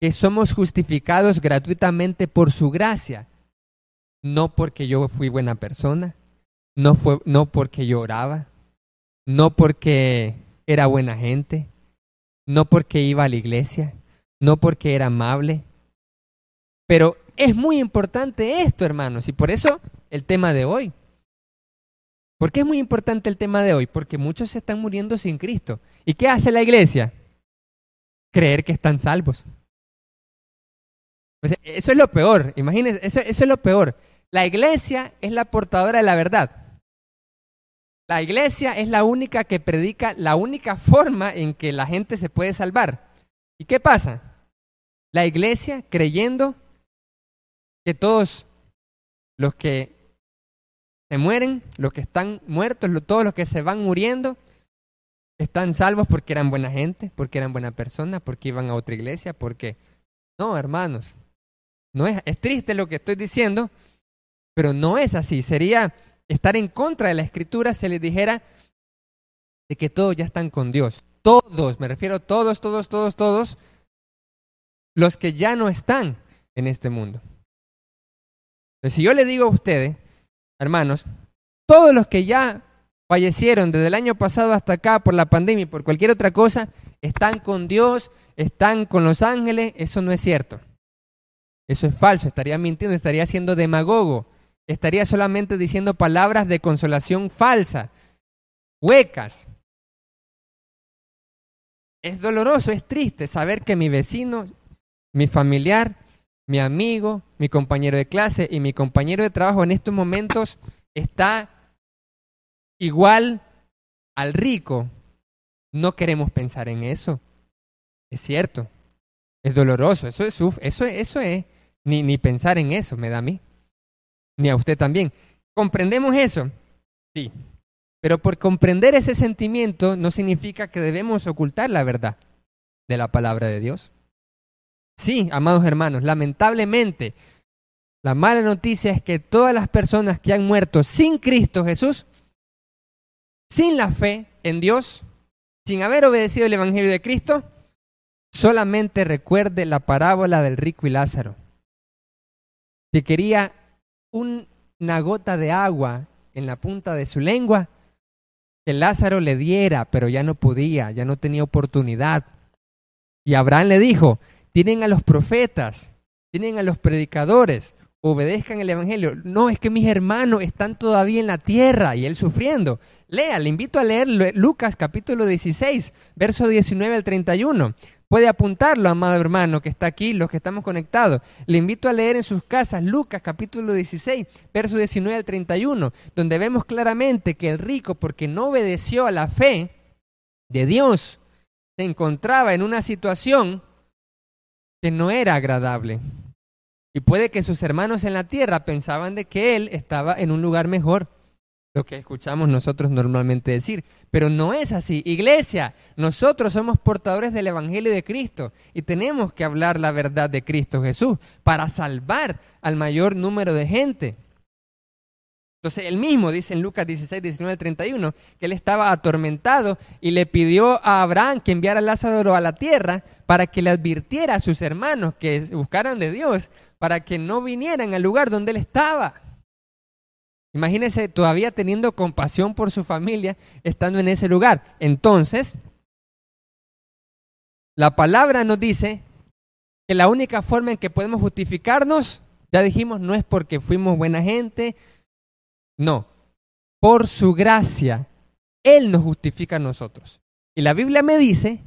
que somos justificados gratuitamente por su gracia, no porque yo fui buena persona, no, fue, no porque yo oraba, no porque era buena gente, no porque iba a la iglesia, no porque era amable. Pero es muy importante esto, hermanos, y por eso el tema de hoy. ¿Por qué es muy importante el tema de hoy? Porque muchos se están muriendo sin Cristo. ¿Y qué hace la iglesia? Creer que están salvos. eso es lo peor, imagínense, eso, eso es lo peor. La iglesia es la portadora de la verdad. La iglesia es la única que predica la única forma en que la gente se puede salvar. ¿Y qué pasa? La iglesia creyendo que todos los que se mueren, los que están muertos, todos los que se van muriendo, están salvos porque eran buena gente, porque eran buena persona, porque iban a otra iglesia, porque... No, hermanos, no es, es triste lo que estoy diciendo, pero no es así. Sería estar en contra de la escritura si les dijera de que todos ya están con Dios. Todos, me refiero a todos, todos, todos, todos, los que ya no están en este mundo. Entonces, si yo le digo a ustedes, hermanos, todos los que ya fallecieron desde el año pasado hasta acá por la pandemia y por cualquier otra cosa, están con Dios, están con los ángeles, eso no es cierto. Eso es falso, estaría mintiendo, estaría siendo demagogo, estaría solamente diciendo palabras de consolación falsa, huecas. Es doloroso, es triste saber que mi vecino mi familiar, mi amigo, mi compañero de clase y mi compañero de trabajo en estos momentos está igual al rico. No queremos pensar en eso. Es cierto. Es doloroso. Eso es, eso, eso es. Ni, ni pensar en eso me da a mí. Ni a usted también. ¿Comprendemos eso? Sí. Pero por comprender ese sentimiento no significa que debemos ocultar la verdad de la palabra de Dios. Sí, amados hermanos, lamentablemente, la mala noticia es que todas las personas que han muerto sin Cristo Jesús, sin la fe en Dios, sin haber obedecido el Evangelio de Cristo, solamente recuerde la parábola del rico y Lázaro. Si quería una gota de agua en la punta de su lengua, que Lázaro le diera, pero ya no podía, ya no tenía oportunidad. Y Abraham le dijo, tienen a los profetas, tienen a los predicadores, obedezcan el Evangelio. No, es que mis hermanos están todavía en la tierra y él sufriendo. Lea, le invito a leer Lucas capítulo 16, verso 19 al 31. Puede apuntarlo, amado hermano, que está aquí, los que estamos conectados. Le invito a leer en sus casas Lucas capítulo 16, verso 19 al 31, donde vemos claramente que el rico, porque no obedeció a la fe de Dios, se encontraba en una situación que no era agradable. Y puede que sus hermanos en la tierra pensaban de que él estaba en un lugar mejor lo que escuchamos nosotros normalmente decir. Pero no es así. Iglesia, nosotros somos portadores del Evangelio de Cristo y tenemos que hablar la verdad de Cristo Jesús para salvar al mayor número de gente. Entonces él mismo dice en Lucas 16, 19 31 que él estaba atormentado y le pidió a Abraham que enviara a Lázaro a la tierra para que le advirtiera a sus hermanos que buscaran de Dios para que no vinieran al lugar donde él estaba. Imagínese todavía teniendo compasión por su familia, estando en ese lugar. Entonces, la palabra nos dice que la única forma en que podemos justificarnos, ya dijimos, no es porque fuimos buena gente, no, por su gracia, Él nos justifica a nosotros. Y la Biblia me dice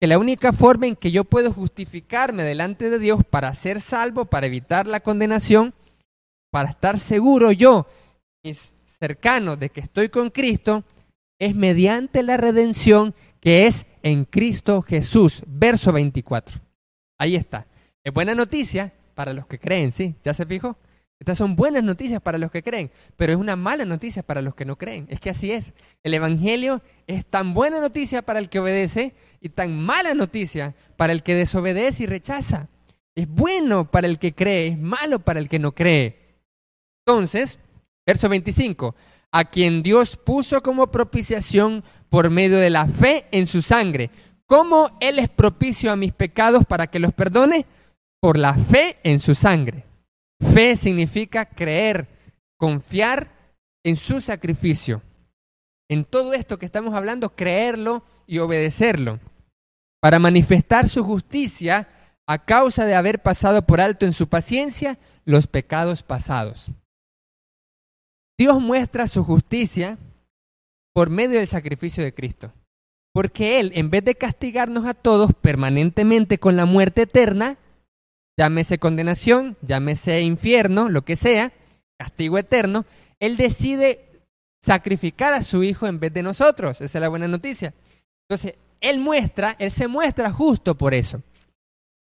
que la única forma en que yo puedo justificarme delante de Dios para ser salvo, para evitar la condenación, para estar seguro yo cercano de que estoy con Cristo es mediante la redención que es en Cristo Jesús. Verso 24. Ahí está. Es buena noticia para los que creen, ¿sí? ¿Ya se fijó? Estas son buenas noticias para los que creen, pero es una mala noticia para los que no creen. Es que así es. El Evangelio es tan buena noticia para el que obedece y tan mala noticia para el que desobedece y rechaza. Es bueno para el que cree, es malo para el que no cree. Entonces, Verso 25, a quien Dios puso como propiciación por medio de la fe en su sangre. ¿Cómo Él es propicio a mis pecados para que los perdone? Por la fe en su sangre. Fe significa creer, confiar en su sacrificio. En todo esto que estamos hablando, creerlo y obedecerlo. Para manifestar su justicia a causa de haber pasado por alto en su paciencia los pecados pasados. Dios muestra su justicia por medio del sacrificio de Cristo. Porque Él, en vez de castigarnos a todos permanentemente con la muerte eterna, llámese condenación, llámese infierno, lo que sea, castigo eterno, Él decide sacrificar a su Hijo en vez de nosotros. Esa es la buena noticia. Entonces, Él muestra, Él se muestra justo por eso.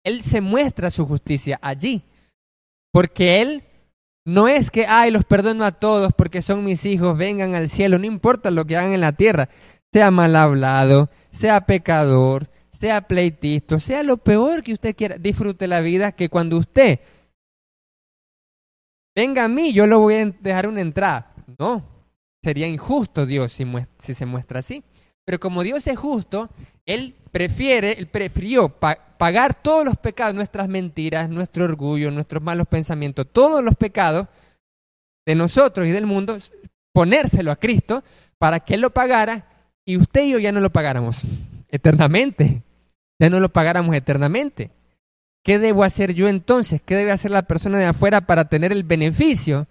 Él se muestra su justicia allí. Porque Él no es que, ay, los perdono a todos porque son mis hijos, vengan al cielo, no importa lo que hagan en la tierra, sea mal hablado, sea pecador, sea pleitista, sea lo peor que usted quiera, disfrute la vida, que cuando usted venga a mí, yo lo voy a dejar una entrada. No, sería injusto Dios si, si se muestra así. Pero como Dios es justo, Él prefiere, Él prefirió pagar todos los pecados, nuestras mentiras, nuestro orgullo, nuestros malos pensamientos, todos los pecados de nosotros y del mundo, ponérselo a Cristo para que Él lo pagara y usted y yo ya no lo pagáramos eternamente. Ya no lo pagáramos eternamente. ¿Qué debo hacer yo entonces? ¿Qué debe hacer la persona de afuera para tener el beneficio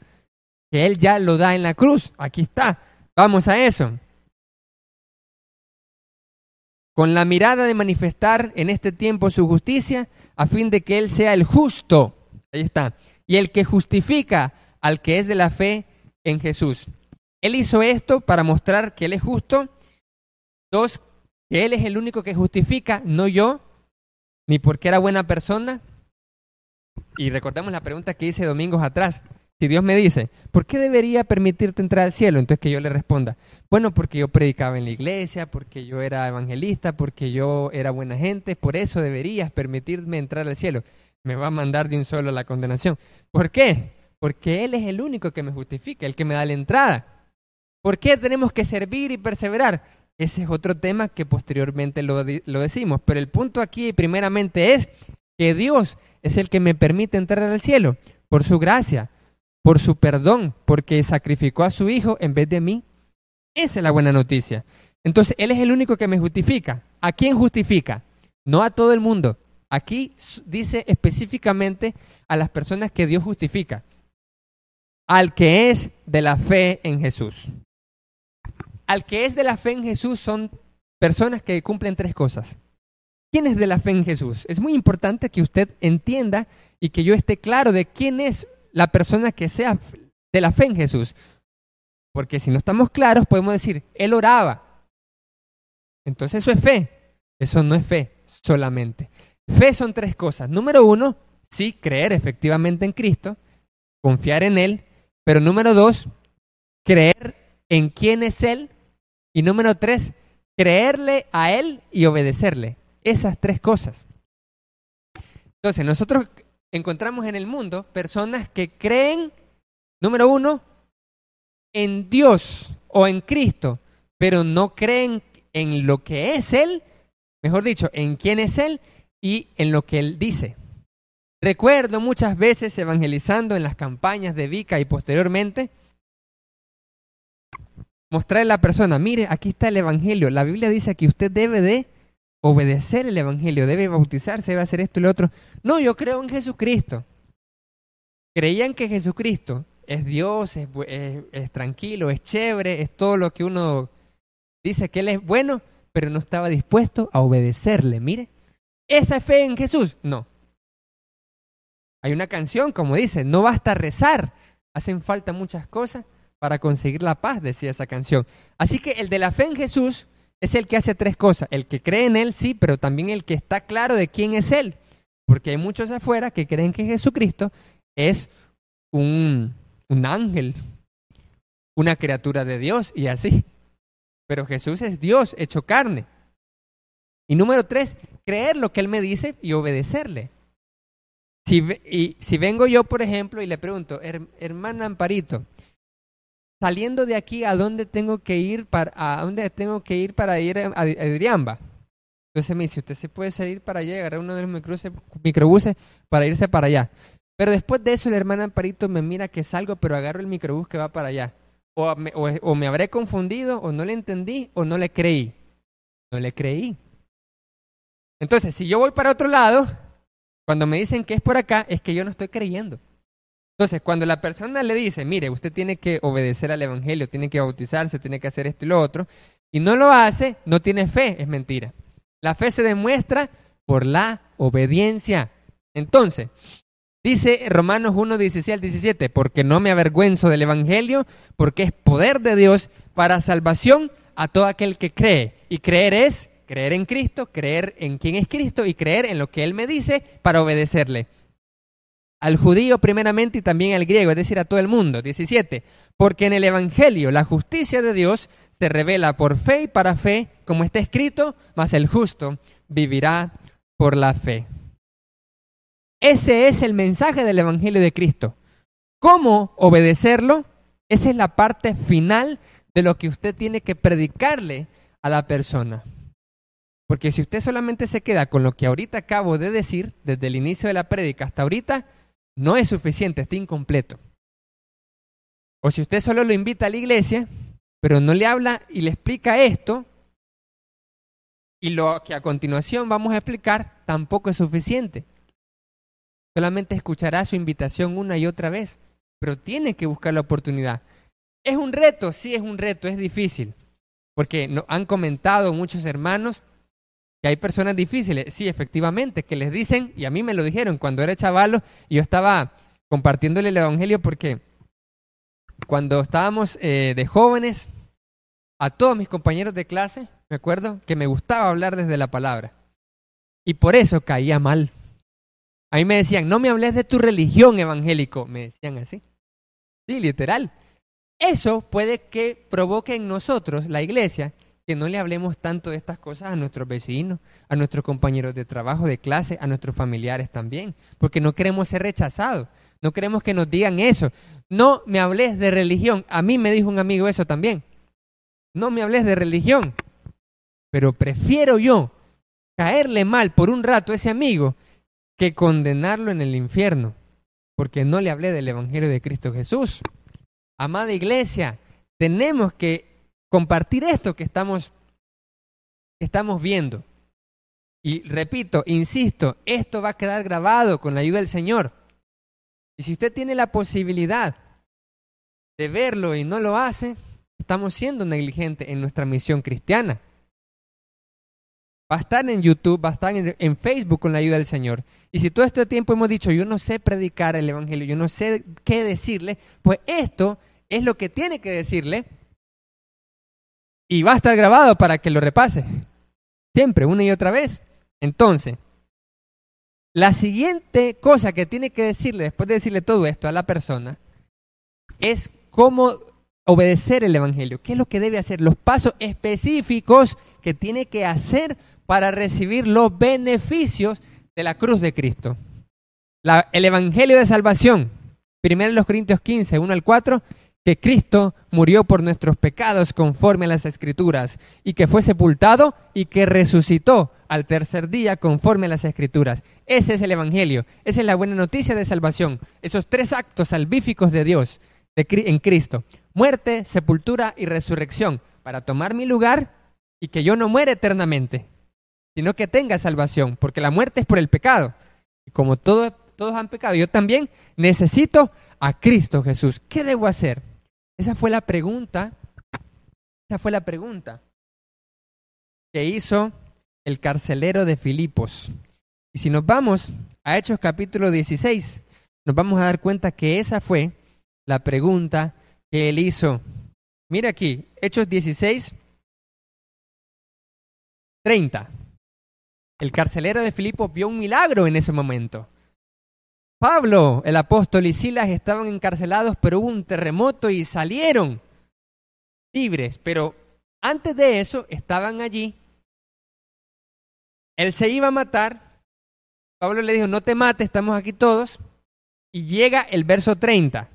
que Él ya lo da en la cruz? Aquí está. Vamos a eso con la mirada de manifestar en este tiempo su justicia, a fin de que Él sea el justo, ahí está, y el que justifica al que es de la fe en Jesús. Él hizo esto para mostrar que Él es justo. Dos, Él es el único que justifica, no yo, ni porque era buena persona. Y recordemos la pregunta que hice domingos atrás. Si Dios me dice, ¿por qué debería permitirte entrar al cielo? Entonces que yo le responda, bueno, porque yo predicaba en la iglesia, porque yo era evangelista, porque yo era buena gente, por eso deberías permitirme entrar al cielo. Me va a mandar de un solo la condenación. ¿Por qué? Porque Él es el único que me justifica, el que me da la entrada. ¿Por qué tenemos que servir y perseverar? Ese es otro tema que posteriormente lo, decimos. Pero el punto aquí primeramente es que Dios es el que me permite entrar al cielo por su gracia por su perdón, porque sacrificó a su hijo en vez de mí. Esa es la buena noticia. Entonces, Él es el único que me justifica. ¿A quién justifica? No a todo el mundo. Aquí dice específicamente a las personas que Dios justifica. al que es de la fe en Jesús. Al que es de la fe en Jesús son personas que cumplen tres cosas. ¿Quién es de la fe en Jesús? Es muy importante que usted entienda y que yo esté claro de quién es la persona que sea de la fe en Jesús. Porque si no estamos claros, podemos decir, él oraba. Entonces eso es fe. Eso no es fe solamente. Fe son tres cosas. Número uno, sí, creer efectivamente en Cristo, confiar en Él. Pero número dos, creer en quién es Él. Y número tres, creerle a Él y obedecerle. Esas tres cosas. Entonces, nosotros encontramos en el mundo personas que creen, número uno, en Dios o en Cristo, pero no creen en lo que es Él, mejor dicho, en quién es Él y en lo que Él dice. Recuerdo muchas veces evangelizando en las campañas de Vica y posteriormente, mostrarle a la persona, mire, aquí está el Evangelio. La Biblia dice que usted debe de obedecer el Evangelio, debe bautizarse, debe hacer esto y lo otro. No, yo creo en Jesucristo. Creían que Jesucristo es Dios, es, es, tranquilo, es chévere, es todo lo que uno dice que Él es bueno, pero no estaba dispuesto a obedecerle. Mire, ¿esa fe en Jesús? No. Hay una canción, como dice, no basta rezar, hacen falta muchas cosas para conseguir la paz, decía esa canción. Así que el de la fe en Jesús es el que hace tres cosas. El que cree en Él, sí, pero también el que está claro de quién es Él. Porque hay muchos afuera que creen que Jesucristo es un, un ángel, una criatura de Dios y así. Pero Jesús es Dios hecho carne. Y número tres, creer lo que Él me dice y obedecerle. Si, y, si vengo yo, por ejemplo, y le pregunto, hermana Amparito, saliendo de aquí, ¿a dónde tengo que ir para, a dónde tengo que ir, para ir a, Adriamba? Entonces me dice, usted se puede salir para allá, agarrar uno de los microbuses para irse para allá. Pero después de eso, el hermano Amparito me mira que salgo, pero agarro el microbús que va para allá. O o me habré confundido, o no le entendí, o no le creí. No le creí. Entonces, si yo voy para otro lado, cuando me dicen que es por acá, es que yo no estoy creyendo. Entonces, cuando la persona le dice, mire, usted tiene que obedecer al Evangelio, tiene que bautizarse, tiene que hacer esto y lo otro, y no lo hace, no tiene fe, es mentira. La fe se demuestra por la obediencia. Entonces, dice Romanos 1, 16 al 17, porque no me avergüenzo del Evangelio, porque es poder de Dios para salvación a todo aquel que cree. Y creer es creer en Cristo, creer en quién es Cristo y creer en lo que Él me dice para obedecerle al judío primeramente y también al griego, es decir, a todo el mundo. 17. Porque en el Evangelio la justicia de Dios se revela por fe y para fe, como está escrito, mas el justo vivirá por la fe. Ese es el mensaje del Evangelio de Cristo. ¿Cómo obedecerlo? Esa es la parte final de lo que usted tiene que predicarle a la persona. Porque si usted solamente se queda con lo que ahorita acabo de decir, desde el inicio de la prédica hasta ahorita, no es suficiente, está incompleto. O si usted solo lo invita a la iglesia, pero no le habla y le explica esto, y lo que a continuación vamos a explicar tampoco es suficiente. Solamente escuchará su invitación una y otra vez, pero tiene que buscar la oportunidad. ¿Es un reto? Sí, es un reto, es difícil, porque han comentado muchos hermanos hay personas difíciles, sí, efectivamente, que les dicen, y a mí me lo dijeron cuando era chavalo, yo estaba compartiéndole el Evangelio porque cuando estábamos eh, de jóvenes, a todos mis compañeros de clase, me acuerdo que me gustaba hablar desde la palabra. Y por eso caía mal. A mí me decían, no me hables de tu religión evangélico. Me decían así. Sí, literal. Eso puede que provoque en nosotros, la iglesia, que no le hablemos tanto de estas cosas a nuestros vecinos, a nuestros compañeros de trabajo, de clase, a nuestros familiares también, porque no queremos ser rechazados, no queremos que nos digan eso. No me hables de religión. A mí me dijo un amigo eso también. No me hables de religión. Pero prefiero yo caerle mal por un rato a ese amigo que condenarlo en el infierno, porque no le hablé del Evangelio de Cristo Jesús. Amada iglesia, tenemos que compartir esto que estamos, estamos viendo. Y repito, insisto, esto va a quedar grabado con la ayuda del Señor. Y si usted tiene la posibilidad de verlo y no lo hace, estamos siendo negligentes en nuestra misión cristiana. Va a estar en YouTube, va a estar en, Facebook con la ayuda del Señor. Y si todo este tiempo hemos dicho, yo no sé predicar el Evangelio, yo no sé qué decirle, pues esto es lo que tiene que decirle. Y va a estar grabado para que lo repase. Siempre, una y otra vez. Entonces, la siguiente cosa que tiene que decirle, después de decirle todo esto a la persona, es cómo obedecer el Evangelio. ¿Qué es lo que debe hacer? Los pasos específicos que tiene que hacer para recibir los beneficios de la cruz de Cristo. el Evangelio de Salvación, primero en los Corintios 15, 1 al 4, que Cristo murió por nuestros pecados conforme a las Escrituras, y que fue sepultado y que resucitó al tercer día conforme a las Escrituras. Ese es el Evangelio, esa es la buena noticia de salvación, esos tres actos salvíficos de Dios en Cristo, muerte, sepultura y resurrección, para tomar mi lugar y que yo no muera eternamente, sino que tenga salvación, porque la muerte es por el pecado. Y como todos, han pecado, yo también necesito a Cristo Jesús. ¿Qué debo hacer? Esa fue la pregunta, esa fue la pregunta que hizo el carcelero de Filipos. Y si nos vamos a Hechos capítulo 16, nos vamos a dar cuenta que esa fue la pregunta que él hizo. Mira aquí, Hechos 16, 30. El carcelero de Filipos vio un milagro en ese momento. Pablo, el apóstol y Silas estaban encarcelados, pero hubo un terremoto y salieron libres. Pero antes de eso estaban allí. Él se iba a matar. Pablo le dijo, no te mates, estamos aquí todos. Y llega el verso 30.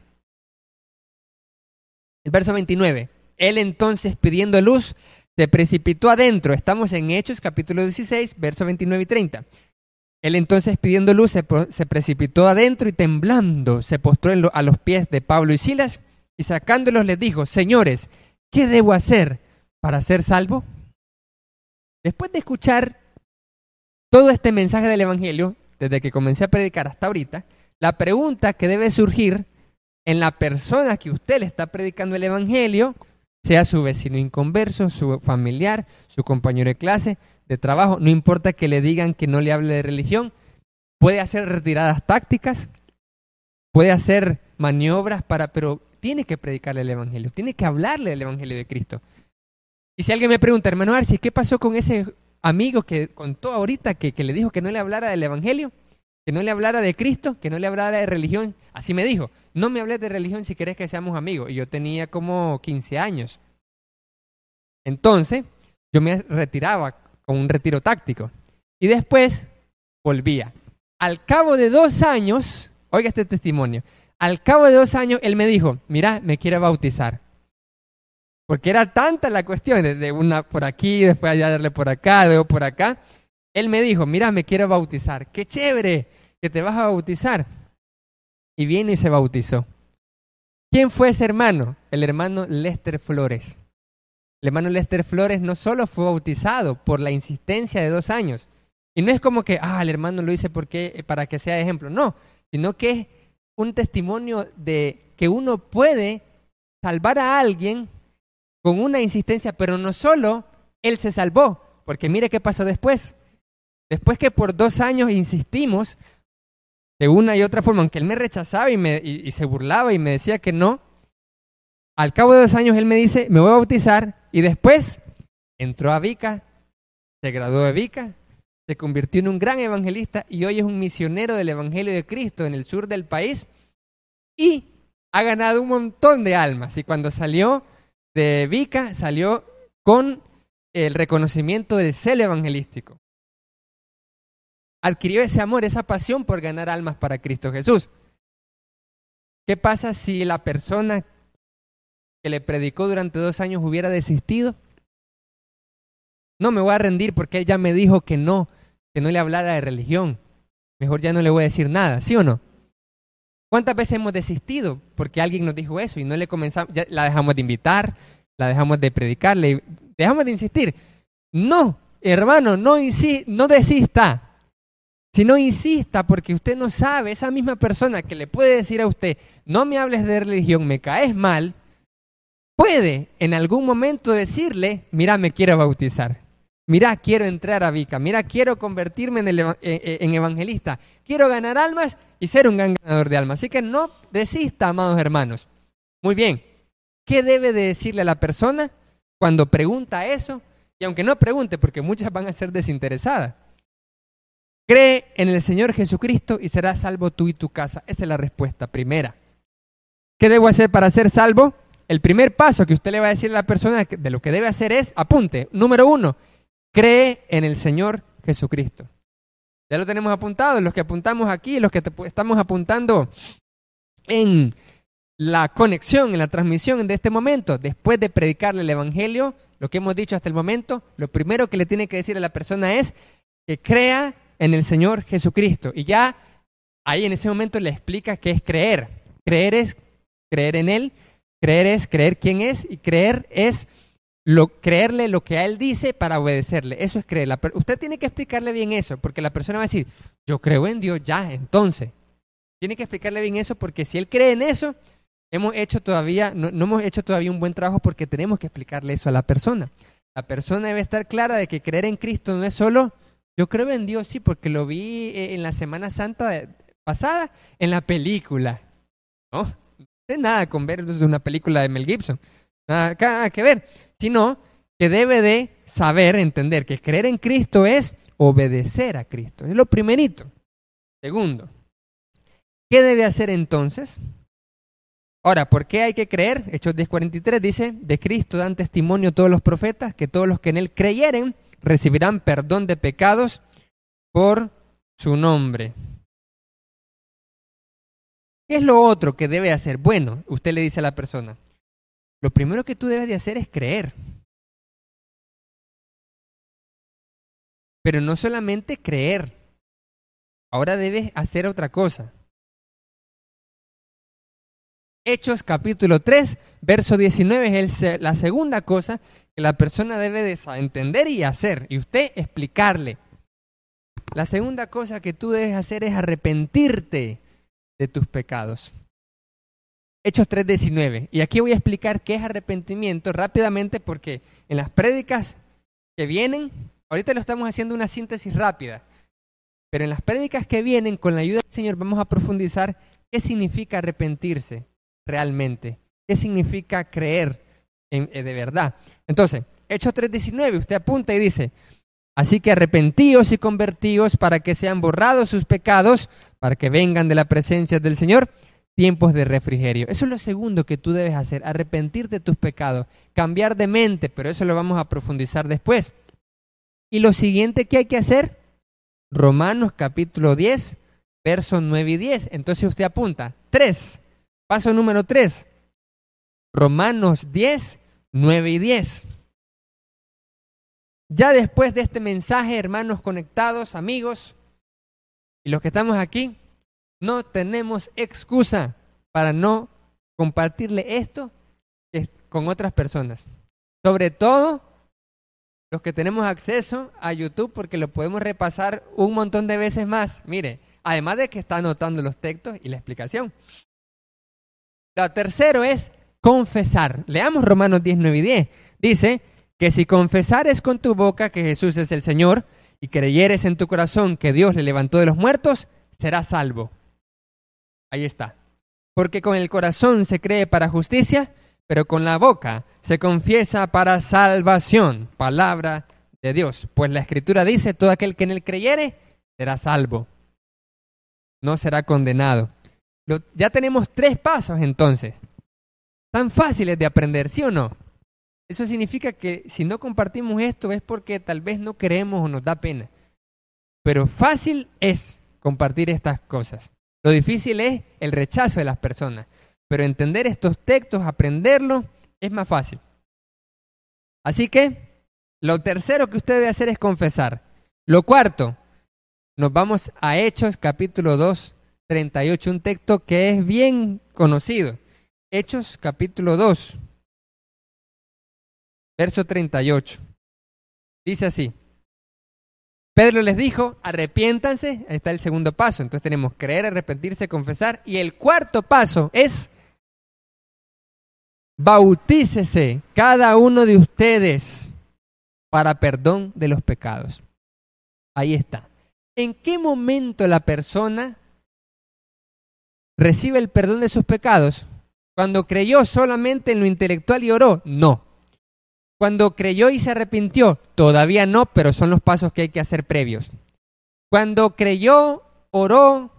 El verso 29. Él entonces pidiendo luz se precipitó adentro. Estamos en Hechos capítulo 16, verso 29 y 30. Él entonces pidiendo luz se, precipitó adentro y temblando se postró a los pies de Pablo y Silas y sacándolos les dijo, señores, ¿qué debo hacer para ser salvo? Después de escuchar todo este mensaje del Evangelio, desde que comencé a predicar hasta ahorita, la pregunta que debe surgir en la persona que usted le está predicando el Evangelio, sea su vecino inconverso, su familiar, su compañero de clase, de trabajo, no importa que le digan que no le hable de religión, puede hacer retiradas tácticas, puede hacer maniobras para, pero tiene que predicarle el Evangelio, tiene que hablarle del Evangelio de Cristo. Y si alguien me pregunta, hermano Arci, ¿qué pasó con ese amigo que contó ahorita que, que le dijo que no le hablara del Evangelio? que no le hablara de Cristo, que no le hablara de religión. Así me dijo, no me hables de religión si querés que seamos amigos. Y yo tenía como 15 años. Entonces, yo me retiraba con un retiro táctico. Y después volvía. Al cabo de dos años, oiga este testimonio, al cabo de dos años él me dijo, mira, me quiere bautizar. Porque era tanta la cuestión, de una por aquí, después allá darle por acá, luego por acá, él me dijo, mira, me quiero bautizar. Qué chévere que te vas a bautizar. Y viene y se bautizó. ¿Quién fue ese hermano? El hermano Lester Flores. El hermano Lester Flores no solo fue bautizado por la insistencia de dos años. Y no es como que, ah, el hermano lo hice porque, para que sea ejemplo. No, sino que es un testimonio de que uno puede salvar a alguien con una insistencia, pero no solo él se salvó, porque mire qué pasó después. Después que por dos años insistimos de una y otra forma, aunque él me rechazaba y, me, y, se burlaba y me decía que no, al cabo de dos años él me dice, me voy a bautizar y después entró a Vica, se graduó de Vica, se convirtió en un gran evangelista y hoy es un misionero del Evangelio de Cristo en el sur del país y ha ganado un montón de almas. Y cuando salió de Vica, salió con el reconocimiento del celo evangelístico adquirió ese amor, esa pasión por ganar almas para Cristo Jesús. ¿Qué pasa si la persona que le predicó durante dos años hubiera desistido? No me voy a rendir porque él ya me dijo que no, que no le hablara de religión. Mejor ya no le voy a decir nada, ¿sí o no? ¿Cuántas veces hemos desistido porque alguien nos dijo eso y no le comenzamos, ya la dejamos de invitar, la dejamos de predicar, le dejamos de insistir? No, hermano, no, no desista. Si no insista porque usted no sabe, esa misma persona que le puede decir a usted, no me hables de religión, me caes mal, puede en algún momento decirle, mira, me quiero bautizar, mira, quiero entrar a Vica, mira, quiero convertirme en, eh, eh, en evangelista, quiero ganar almas y ser un gran ganador de almas. Así que no desista, amados hermanos. Muy bien, ¿qué debe de decirle a la persona cuando pregunta eso? Y aunque no pregunte, porque muchas van a ser desinteresadas. Cree en el Señor Jesucristo y serás salvo tú y tu casa. Esa es la respuesta primera. ¿Qué debo hacer para ser salvo? El primer paso que usted le va a decir a la persona de lo que debe hacer es, apunte, número uno, cree en el Señor Jesucristo. Ya lo tenemos apuntado, los que apuntamos aquí, los que estamos apuntando en la conexión, en la transmisión de este momento, después de predicarle el Evangelio, lo que hemos dicho hasta el momento, lo primero que le tiene que decir a la persona es que crea en el Señor Jesucristo. Y ya ahí en ese momento le explica qué es creer. Creer es creer en Él, creer es creer quién es y creer es lo, creerle lo que a Él dice para obedecerle. Eso es creer. usted tiene que explicarle bien eso, porque la persona va a decir, yo creo en Dios ya, entonces. Tiene que explicarle bien eso, porque si Él cree en eso, hemos hecho todavía, no, no hemos hecho todavía un buen trabajo porque tenemos que explicarle eso a la persona. La persona debe estar clara de que creer en Cristo no es solo yo creo en Dios, sí, porque lo vi eh, en la Semana Santa pasada, en la película. No nada con ver una película de Mel Gibson. Nada, que ver. Sino que debe de saber, entender que creer en Cristo es obedecer a Cristo. Es lo primerito. Segundo, ¿qué debe hacer entonces? Ahora, ¿por qué hay que creer? Hechos 10:43 dice, de Cristo dan testimonio todos los profetas, que todos los que en Él creyeren recibirán perdón de pecados por su nombre. ¿Qué es lo otro que debe hacer? Bueno, usted le dice a la persona, lo primero que tú debes de hacer es creer. Pero no solamente creer, ahora debes hacer otra cosa. Hechos capítulo 3, verso 19 es la segunda cosa que la persona debe de entender y hacer, y usted explicarle. La segunda cosa que tú debes hacer es arrepentirte de tus pecados. Hechos 3:19. Y aquí voy a explicar qué es arrepentimiento rápidamente porque en las prédicas que vienen, ahorita lo estamos haciendo una síntesis rápida, pero en las prédicas que vienen, con la ayuda del Señor, vamos a profundizar qué significa arrepentirse realmente, qué significa creer eh, de verdad. Entonces, Hechos 3:19, usted apunta y dice, así que arrepentíos y convertíos para que sean borrados sus pecados, para que vengan de la presencia del Señor tiempos de refrigerio. Eso es lo segundo que tú debes hacer, arrepentir de tus pecados, cambiar de mente, pero eso lo vamos a profundizar después. Y lo siguiente que hay que hacer, Romanos capítulo 10, versos 9 y 10. Entonces usted apunta, 3, paso número 3, Romanos 10, 9 y 10. Ya después de este mensaje, hermanos conectados, amigos, y los que estamos aquí, no tenemos excusa para no compartirle esto con otras personas. Sobre todo los que tenemos acceso a YouTube porque lo podemos repasar un montón de veces más. Mire, además de que está anotando los textos y la explicación. Lo tercero es confesar. Leamos Romanos 10, 9 y 10. Dice que si confesares con tu boca que Jesús es el Señor y creyeres en tu corazón que Dios le levantó de los muertos, serás salvo. Ahí está. Porque con el corazón se cree para justicia, pero con la boca se confiesa para salvación. Palabra de Dios. Pues la escritura dice, todo aquel que en él creyere será salvo. No será condenado. ya tenemos tres pasos entonces tan fáciles de aprender, ¿sí o no? Eso significa que si no compartimos esto es porque tal vez no queremos o nos da pena. Pero fácil es compartir estas cosas. Lo difícil es el rechazo de las personas. Pero entender estos textos, aprenderlos, es más fácil. Así que lo tercero que usted debe hacer es confesar. Lo cuarto, nos vamos a Hechos capítulo 2, 38, un texto que es bien conocido. Hechos capítulo 2, verso 38. Dice así, Pedro les dijo, arrepiéntanse, ahí está el segundo paso. Entonces tenemos creer, arrepentirse, confesar. Y el cuarto paso es, bautícese cada uno de ustedes para perdón de los pecados. Ahí está. ¿En qué momento la persona recibe el perdón de sus pecados? Cuando creyó solamente en lo intelectual y oró, no. Cuando creyó y se arrepintió, todavía no, pero son los pasos que hay que hacer previos. Cuando creyó, oró,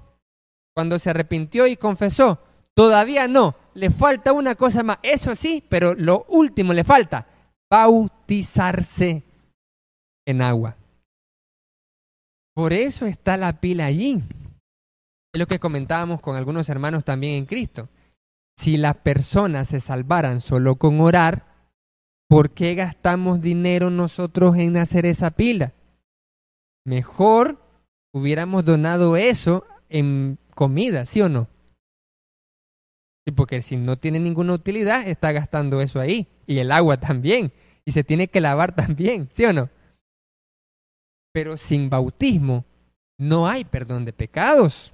cuando se arrepintió y confesó, todavía no, le falta una cosa más. Eso sí, pero lo último le falta, bautizarse en agua. Por eso está la pila allí. Es lo que comentábamos con algunos hermanos también en Cristo. Si las personas se salvaran solo con orar, ¿por qué gastamos dinero nosotros en hacer esa pila? Mejor hubiéramos donado eso en comida, ¿sí o no? Y porque si no tiene ninguna utilidad, está gastando eso ahí. Y el agua también. Y se tiene que lavar también, ¿sí o no? Pero sin bautismo no hay perdón de pecados.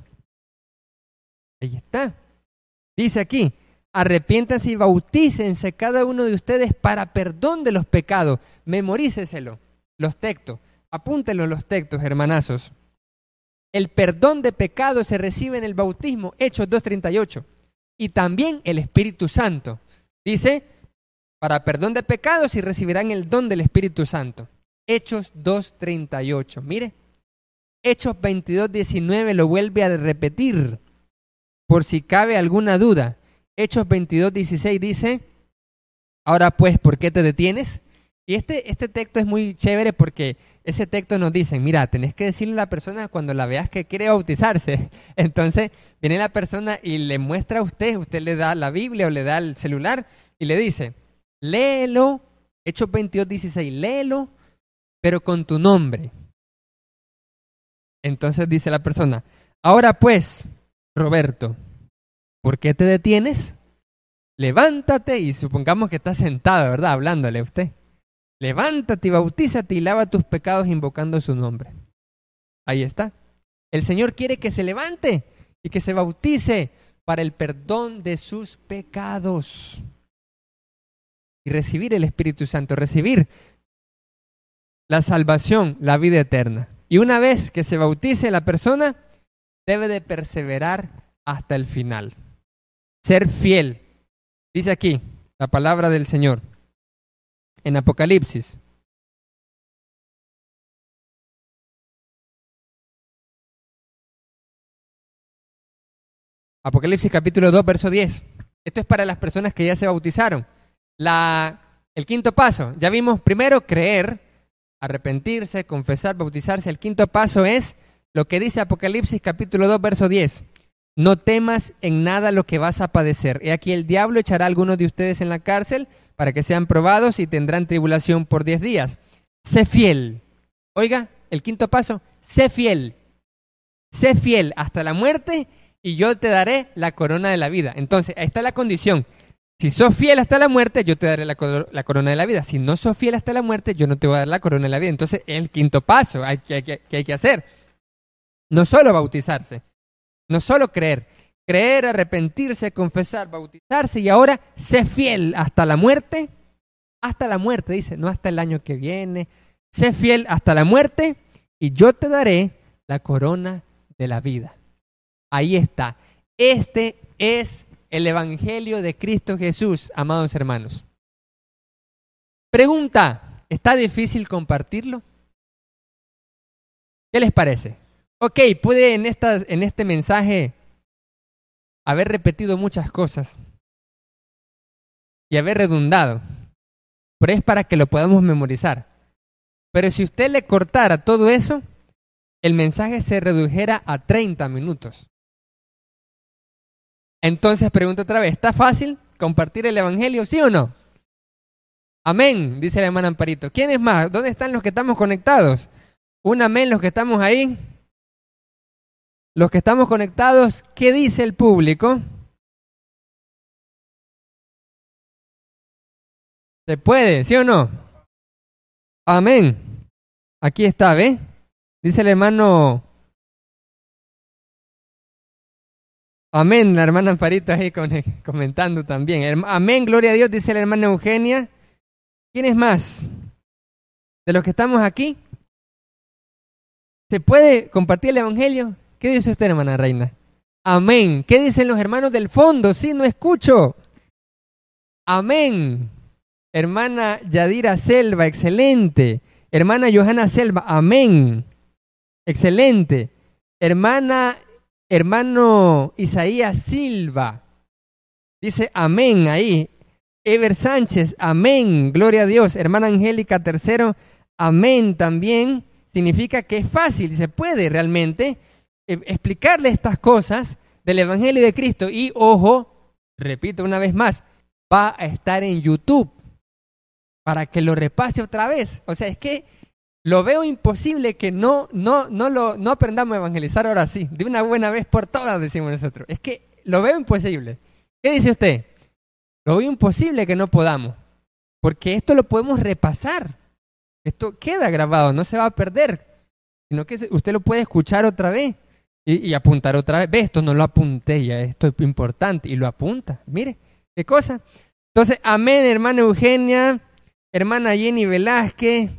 Ahí está. Dice aquí, arrepiéntanse y bautícense cada uno de ustedes para perdón de los pecados. Memoríceselo, los textos. Apúntenlo los textos, hermanazos. El perdón de pecados se recibe en el bautismo, Hechos 2.38. Y también el Espíritu Santo. Dice, para perdón de pecados y recibirán el don del Espíritu Santo. Hechos 2.38. Mire, Hechos 22.19 lo vuelve a repetir, por si cabe alguna duda. Hechos 22, 16 dice, ahora pues, ¿por qué te detienes? Y este, este texto es muy chévere porque ese texto nos dice, mira, tenés que decirle a la persona cuando la veas que quiere bautizarse. Entonces viene la persona y le muestra a usted, usted le da la Biblia o le da el celular y le dice, léelo, Hechos 22, 16, léelo, pero con tu nombre. Entonces dice la persona, ahora pues, Roberto, ¿Por qué te detienes? Levántate y supongamos que estás sentado, ¿verdad? Hablándole a usted. Levántate y bautízate y lava tus pecados invocando su nombre. Ahí está. El Señor quiere que se levante y que se bautice para el perdón de sus pecados. Y recibir el Espíritu Santo, recibir la salvación, la vida eterna. Y una vez que se bautice la persona, debe de perseverar hasta el final ser fiel. Dice aquí la palabra del Señor en Apocalipsis. Apocalipsis capítulo 2, verso 10. Esto es para las personas que ya se bautizaron. La, el quinto paso, ya vimos primero creer, arrepentirse, confesar, bautizarse. El quinto paso es lo que dice Apocalipsis capítulo 2, verso 10. No temas en nada lo que vas a padecer. He aquí el diablo echará a algunos de ustedes en la cárcel para que sean probados y tendrán tribulación por diez días. Sé fiel. Oiga, el quinto paso, sé fiel. Sé fiel hasta la muerte y yo te daré la corona de la vida. Entonces, ahí está la condición. Si sos fiel hasta la muerte, yo te daré la, corona de la vida. Si no sos fiel hasta la muerte, yo no te voy a dar la corona de la vida. Entonces, el quinto paso que hay que hacer. No solo bautizarse, no solo creer, creer, arrepentirse, confesar, bautizarse y ahora sé fiel hasta la muerte. Hasta la muerte, dice, no hasta el año que viene. Sé fiel hasta la muerte y yo te daré la corona de la vida. Ahí está. Este es el Evangelio de Cristo Jesús, amados hermanos. Pregunta, ¿está difícil compartirlo? ¿Qué les parece? Ok, puede en, en este mensaje haber repetido muchas cosas y haber redundado, pero es para que lo podamos memorizar. Pero si usted le cortara todo eso, el mensaje se redujera a 30 minutos. Entonces pregunto otra vez, ¿está fácil compartir el Evangelio, sí o no? Amén, dice la hermana Amparito. ¿Quién es más? ¿Dónde están los que estamos conectados? Un amén los que estamos ahí. Los que estamos conectados, ¿qué dice el público? ¿Se puede, sí o no? Amén. Aquí está, ¿ve? Dice el hermano Amén, la hermana Amparito ahí comentando también. Amén, gloria a Dios, dice la hermana Eugenia. ¿Quién es más? De los que estamos aquí. ¿Se puede compartir el Evangelio? ¿Qué dice usted, hermana Reina? Amén. ¿Qué dicen los hermanos del fondo? Sí, no escucho. Amén. Hermana Yadira Selva, excelente. Hermana Johanna Selva, amén. Excelente. Hermana hermano Isaías Silva. Dice amén ahí. Ever Sánchez, amén. Gloria a Dios. Hermana Angélica Tercero, amén también. Significa que es fácil, se puede realmente explicarle estas cosas del Evangelio de Cristo. Y ojo, repito una vez más, va a estar en YouTube para que lo repase otra vez. O sea, es que lo veo imposible que no, no, no, lo, no aprendamos a evangelizar ahora sí, de una buena vez por todas, decimos nosotros. Es que lo veo imposible. ¿Qué dice usted? Lo veo imposible que no podamos, porque esto lo podemos repasar. Esto queda grabado, no se va a perder, sino que usted lo puede escuchar otra vez y, apuntar otra vez. Ve, esto no lo apunté ya, esto es importante, y lo apunta. Mire, qué cosa. Entonces, amén, hermana Eugenia, hermana Jenny Velázquez,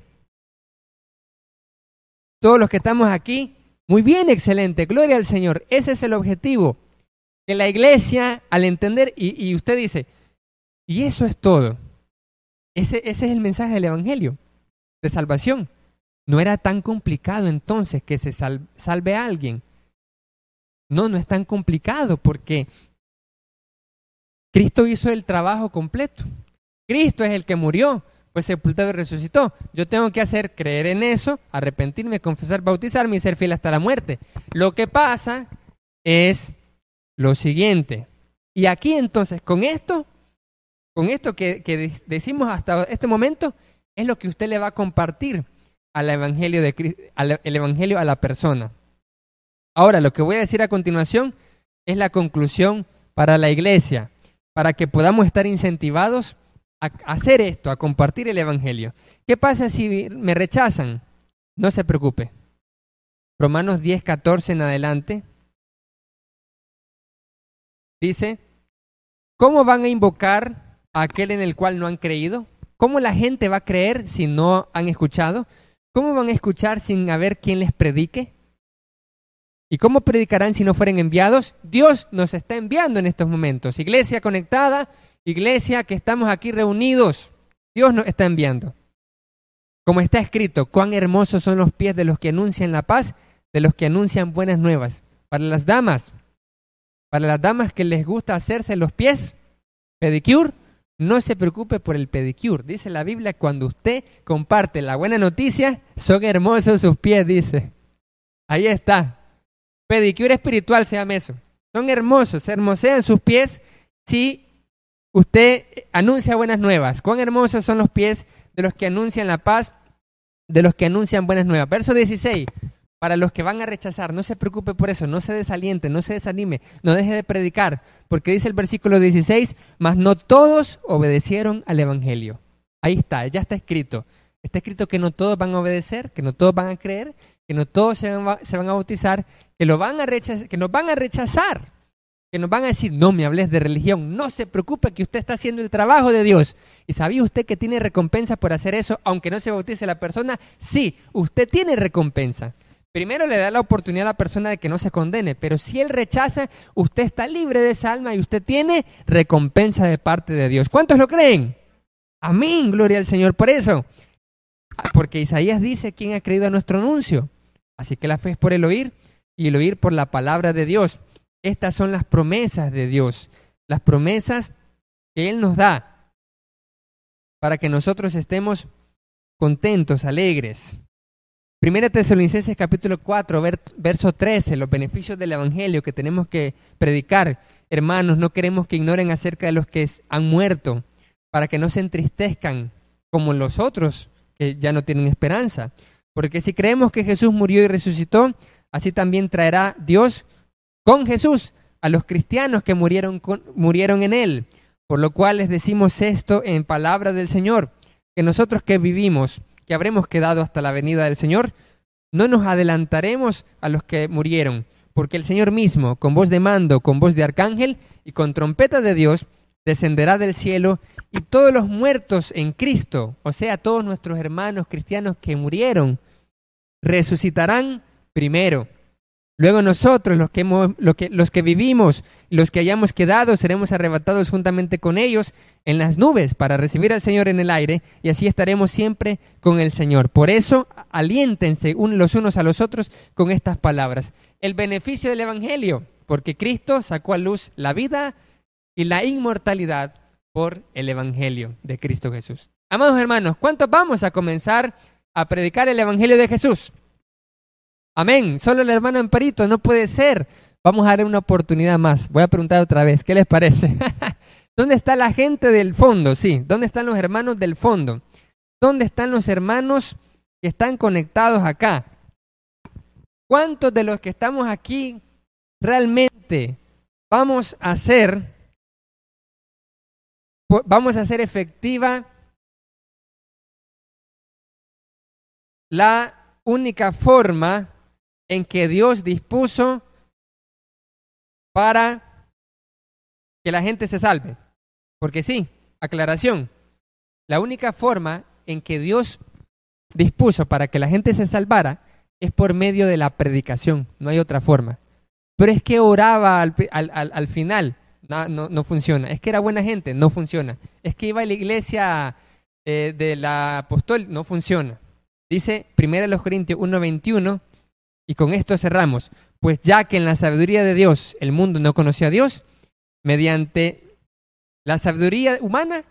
todos los que estamos aquí, muy bien, excelente, gloria al Señor. Ese es el objetivo. Que la iglesia, al entender, y, usted dice, y eso es todo. Ese, ese es el mensaje del Evangelio, de salvación. No era tan complicado entonces que se salve a alguien. No, no es tan complicado porque Cristo hizo el trabajo completo. Cristo es el que murió, fue sepultado y resucitó. Yo tengo que hacer creer en eso, arrepentirme, confesar, bautizarme y ser fiel hasta la muerte. Lo que pasa es lo siguiente. Y aquí entonces, con esto, con esto que, decimos hasta este momento, es lo que usted le va a compartir al evangelio, de, al, el evangelio a la persona. Ahora, lo que voy a decir a continuación es la conclusión para la iglesia, para que podamos estar incentivados a hacer esto, a compartir el Evangelio. ¿Qué pasa si me rechazan? No se preocupe. Romanos 10, 14 en adelante. Dice, ¿cómo van a invocar a aquel en el cual no han creído? ¿Cómo la gente va a creer si no han escuchado? ¿Cómo van a escuchar sin haber quien les predique? ¿Y cómo predicarán si no fueren enviados? Dios nos está enviando en estos momentos. Iglesia conectada, Iglesia, que estamos aquí reunidos, Dios nos está enviando. Como está escrito, cuán hermosos son los pies de los que anuncian la paz, de los que anuncian buenas nuevas. Para las damas, para las damas que les gusta hacerse los pies, pedicure, no se preocupe por el pedicure. Dice la Biblia, cuando usted comparte la buena noticia, son hermosos sus pies, dice. Ahí está. Pedicure espiritual se llama eso. Son hermosos, se hermosean sus pies si usted anuncia buenas nuevas. Cuán hermosos son los pies de los que anuncian la paz, de los que anuncian buenas nuevas. Verso 16. Para los que van a rechazar, no se preocupe por eso, no se desaliente, no se desanime, no deje de predicar, porque dice el versículo 16, mas no todos obedecieron al Evangelio. Ahí está, ya está escrito. Está escrito que no todos van a obedecer, que no todos van a creer, que no todos se van, a bautizar, que, lo van a rechazar, que nos van a rechazar que nos van a decir, no me hables de religión, no se preocupe que usted está haciendo el trabajo de Dios. ¿Y sabía usted que tiene recompensa por hacer eso, aunque no se bautice la persona? Sí, usted tiene recompensa. Primero le da la oportunidad a la persona de que no se condene, pero si él rechaza, usted está libre de esa alma y usted tiene recompensa de parte de Dios. ¿Cuántos lo creen? Amén, gloria al Señor por eso. Ah, porque Isaías dice quién ha creído a nuestro anuncio. Así que la fe es por el oír y el oír por la palabra de Dios. Estas son las promesas de Dios, las promesas que Él nos da para que nosotros estemos contentos, alegres. Primera Tesalonicenses capítulo 4, verso 13, los beneficios del Evangelio que tenemos que predicar. Hermanos, no queremos que ignoren acerca de los que han muerto, para que no se entristezcan como los otros que ya no tienen esperanza. Porque si creemos que Jesús murió y resucitó, así también traerá Dios con Jesús a los cristianos que murieron, murieron en él. Por lo cual les decimos esto en palabra del Señor, que nosotros que vivimos, que habremos quedado hasta la venida del Señor, no nos adelantaremos a los que murieron, porque el Señor mismo, con voz de mando, con voz de arcángel y con trompeta de Dios, descenderá del cielo y todos los muertos en Cristo, o sea, todos nuestros hermanos cristianos que murieron, resucitarán primero. Luego nosotros, los que, que, los que vivimos, los que hayamos quedado, seremos arrebatados juntamente con ellos en las nubes para recibir al Señor en el aire y así estaremos siempre con el Señor. Por eso, aliéntense los unos a los otros con estas palabras. El beneficio del Evangelio, porque Cristo sacó a luz la vida y la inmortalidad por el Evangelio de Cristo Jesús. Amados hermanos, ¿cuántos vamos a comenzar a predicar el Evangelio de Jesús? Amén. Solo el hermano Amparito, no puede ser. Vamos a dar una oportunidad más. Voy a preguntar otra vez, ¿qué les parece? ¿Dónde está la gente del fondo? Sí, ¿dónde están los hermanos del fondo? ¿Dónde están los hermanos que están conectados acá? ¿Cuántos de los que estamos aquí realmente vamos a hacer vamos a hacer efectiva la única forma en que Dios dispuso para que la gente se salve. Porque sí, aclaración, la única forma en que Dios dispuso para que la gente se salvara es por medio de la predicación, no hay otra forma. Pero es que oraba al, al, final, no, no, funciona. Es que era buena gente, no funciona. Es que iba a la iglesia eh, de la apóstol, no funciona. Dice 1 Corintios 1.21, y con esto cerramos. Pues ya que en la sabiduría de Dios el mundo no conoció a Dios, mediante la sabiduría humana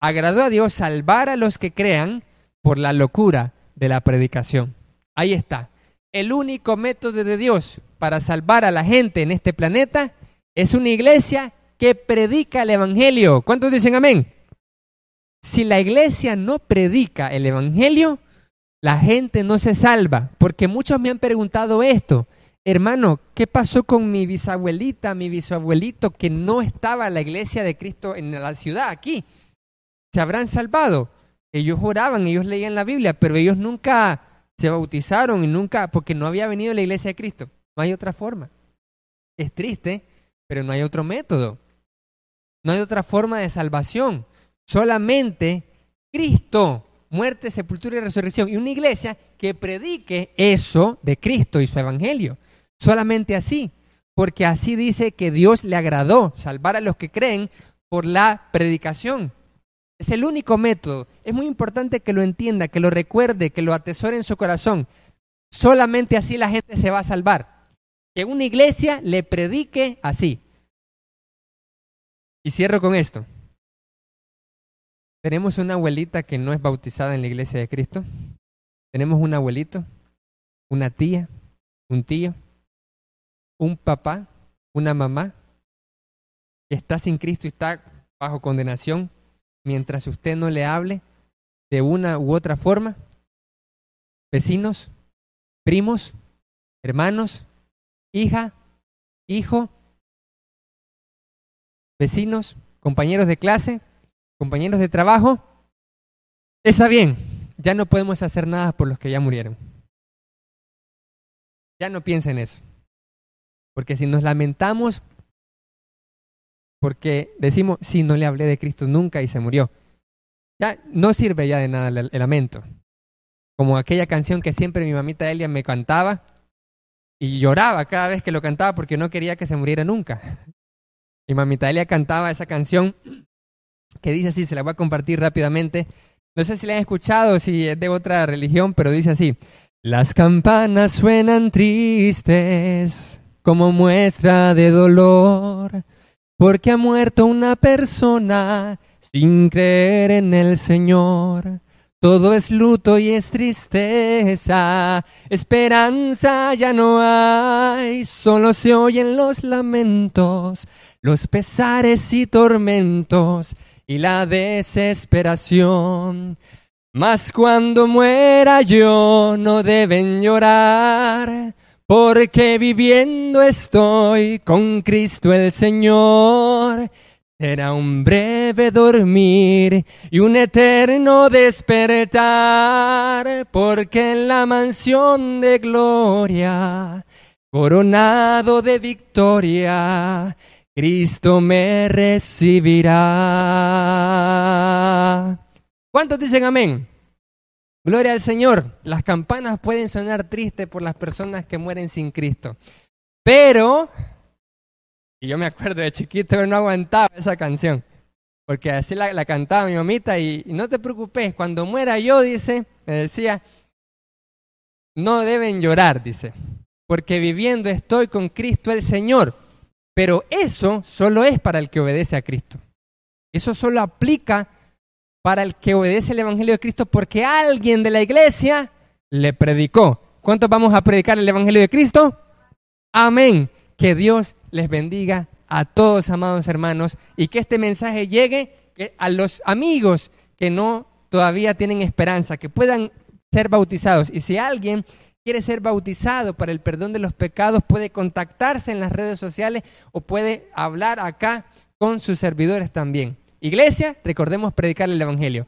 agradó a Dios salvar a los que crean por la locura de la predicación. Ahí está. El único método de Dios para salvar a la gente en este planeta es una iglesia que predica el Evangelio. ¿Cuántos dicen amén? Si la iglesia no predica el Evangelio, la gente no se salva, porque muchos me han preguntado esto. Hermano, ¿qué pasó con mi bisabuelita, mi bisabuelito que no estaba en la iglesia de Cristo en la ciudad aquí? ¿Se habrán salvado? Ellos oraban, ellos leían la Biblia, pero ellos nunca se bautizaron y nunca, porque no había venido a la iglesia de Cristo. No hay otra forma. Es triste, pero no hay otro método. No hay otra forma de salvación. Solamente Cristo muerte, sepultura y resurrección. Y una iglesia que predique eso de Cristo y su evangelio. Solamente así. Porque así dice que Dios le agradó salvar a los que creen por la predicación. Es el único método. Es muy importante que lo entienda, que lo recuerde, que lo atesore en su corazón. Solamente así la gente se va a salvar. Que una iglesia le predique así. Y cierro con esto. Tenemos una abuelita que no es bautizada en la iglesia de Cristo. Tenemos un abuelito, una tía, un tío, un papá, una mamá que está sin Cristo y está bajo condenación mientras usted no le hable de una u otra forma. Vecinos, primos, hermanos, hija, hijo, vecinos, compañeros de clase, compañeros de trabajo, está bien, ya no podemos hacer nada por los que ya murieron. Ya no piensen eso. Porque si nos lamentamos, porque decimos, sí, no le hablé de Cristo nunca y se murió, ya no sirve ya de nada el, lamento. Como aquella canción que siempre mi mamita Elia me cantaba y lloraba cada vez que lo cantaba porque no quería que se muriera nunca. Mi mamita Elia cantaba esa canción que dice así, se la voy a compartir rápidamente. No sé si la han escuchado, si es de otra religión, pero dice así. Las campanas suenan tristes como muestra de dolor, porque ha muerto una persona sin creer en el Señor. Todo es luto y es tristeza, esperanza ya no hay, solo se oyen los lamentos, los pesares y tormentos y la desesperación. Mas cuando muera yo no deben llorar, porque viviendo estoy con Cristo el Señor. Será un breve dormir y un eterno despertar. porque en la mansión de gloria, coronado de victoria, Cristo me recibirá. ¿Cuántos dicen amén? Gloria al Señor. Las campanas pueden sonar tristes por las personas que mueren sin Cristo. Pero, y yo me acuerdo de chiquito, no aguantaba esa canción. Porque así la, cantaba mi mamita y, y, no te preocupes, cuando muera yo, dice, me decía, no deben llorar, dice, porque viviendo estoy con Cristo el Señor. Pero eso solo es para el que obedece a Cristo. Eso solo aplica para el que obedece el Evangelio de Cristo porque alguien de la iglesia le predicó. ¿Cuántos vamos a predicar el Evangelio de Cristo? Amén. Que Dios les bendiga a todos, amados hermanos, y que este mensaje llegue a los amigos que no todavía tienen esperanza, que puedan ser bautizados. Y si alguien quiere ser bautizado para el perdón de los pecados, puede contactarse en las redes sociales o puede hablar acá con sus servidores también. Iglesia, recordemos predicar el Evangelio.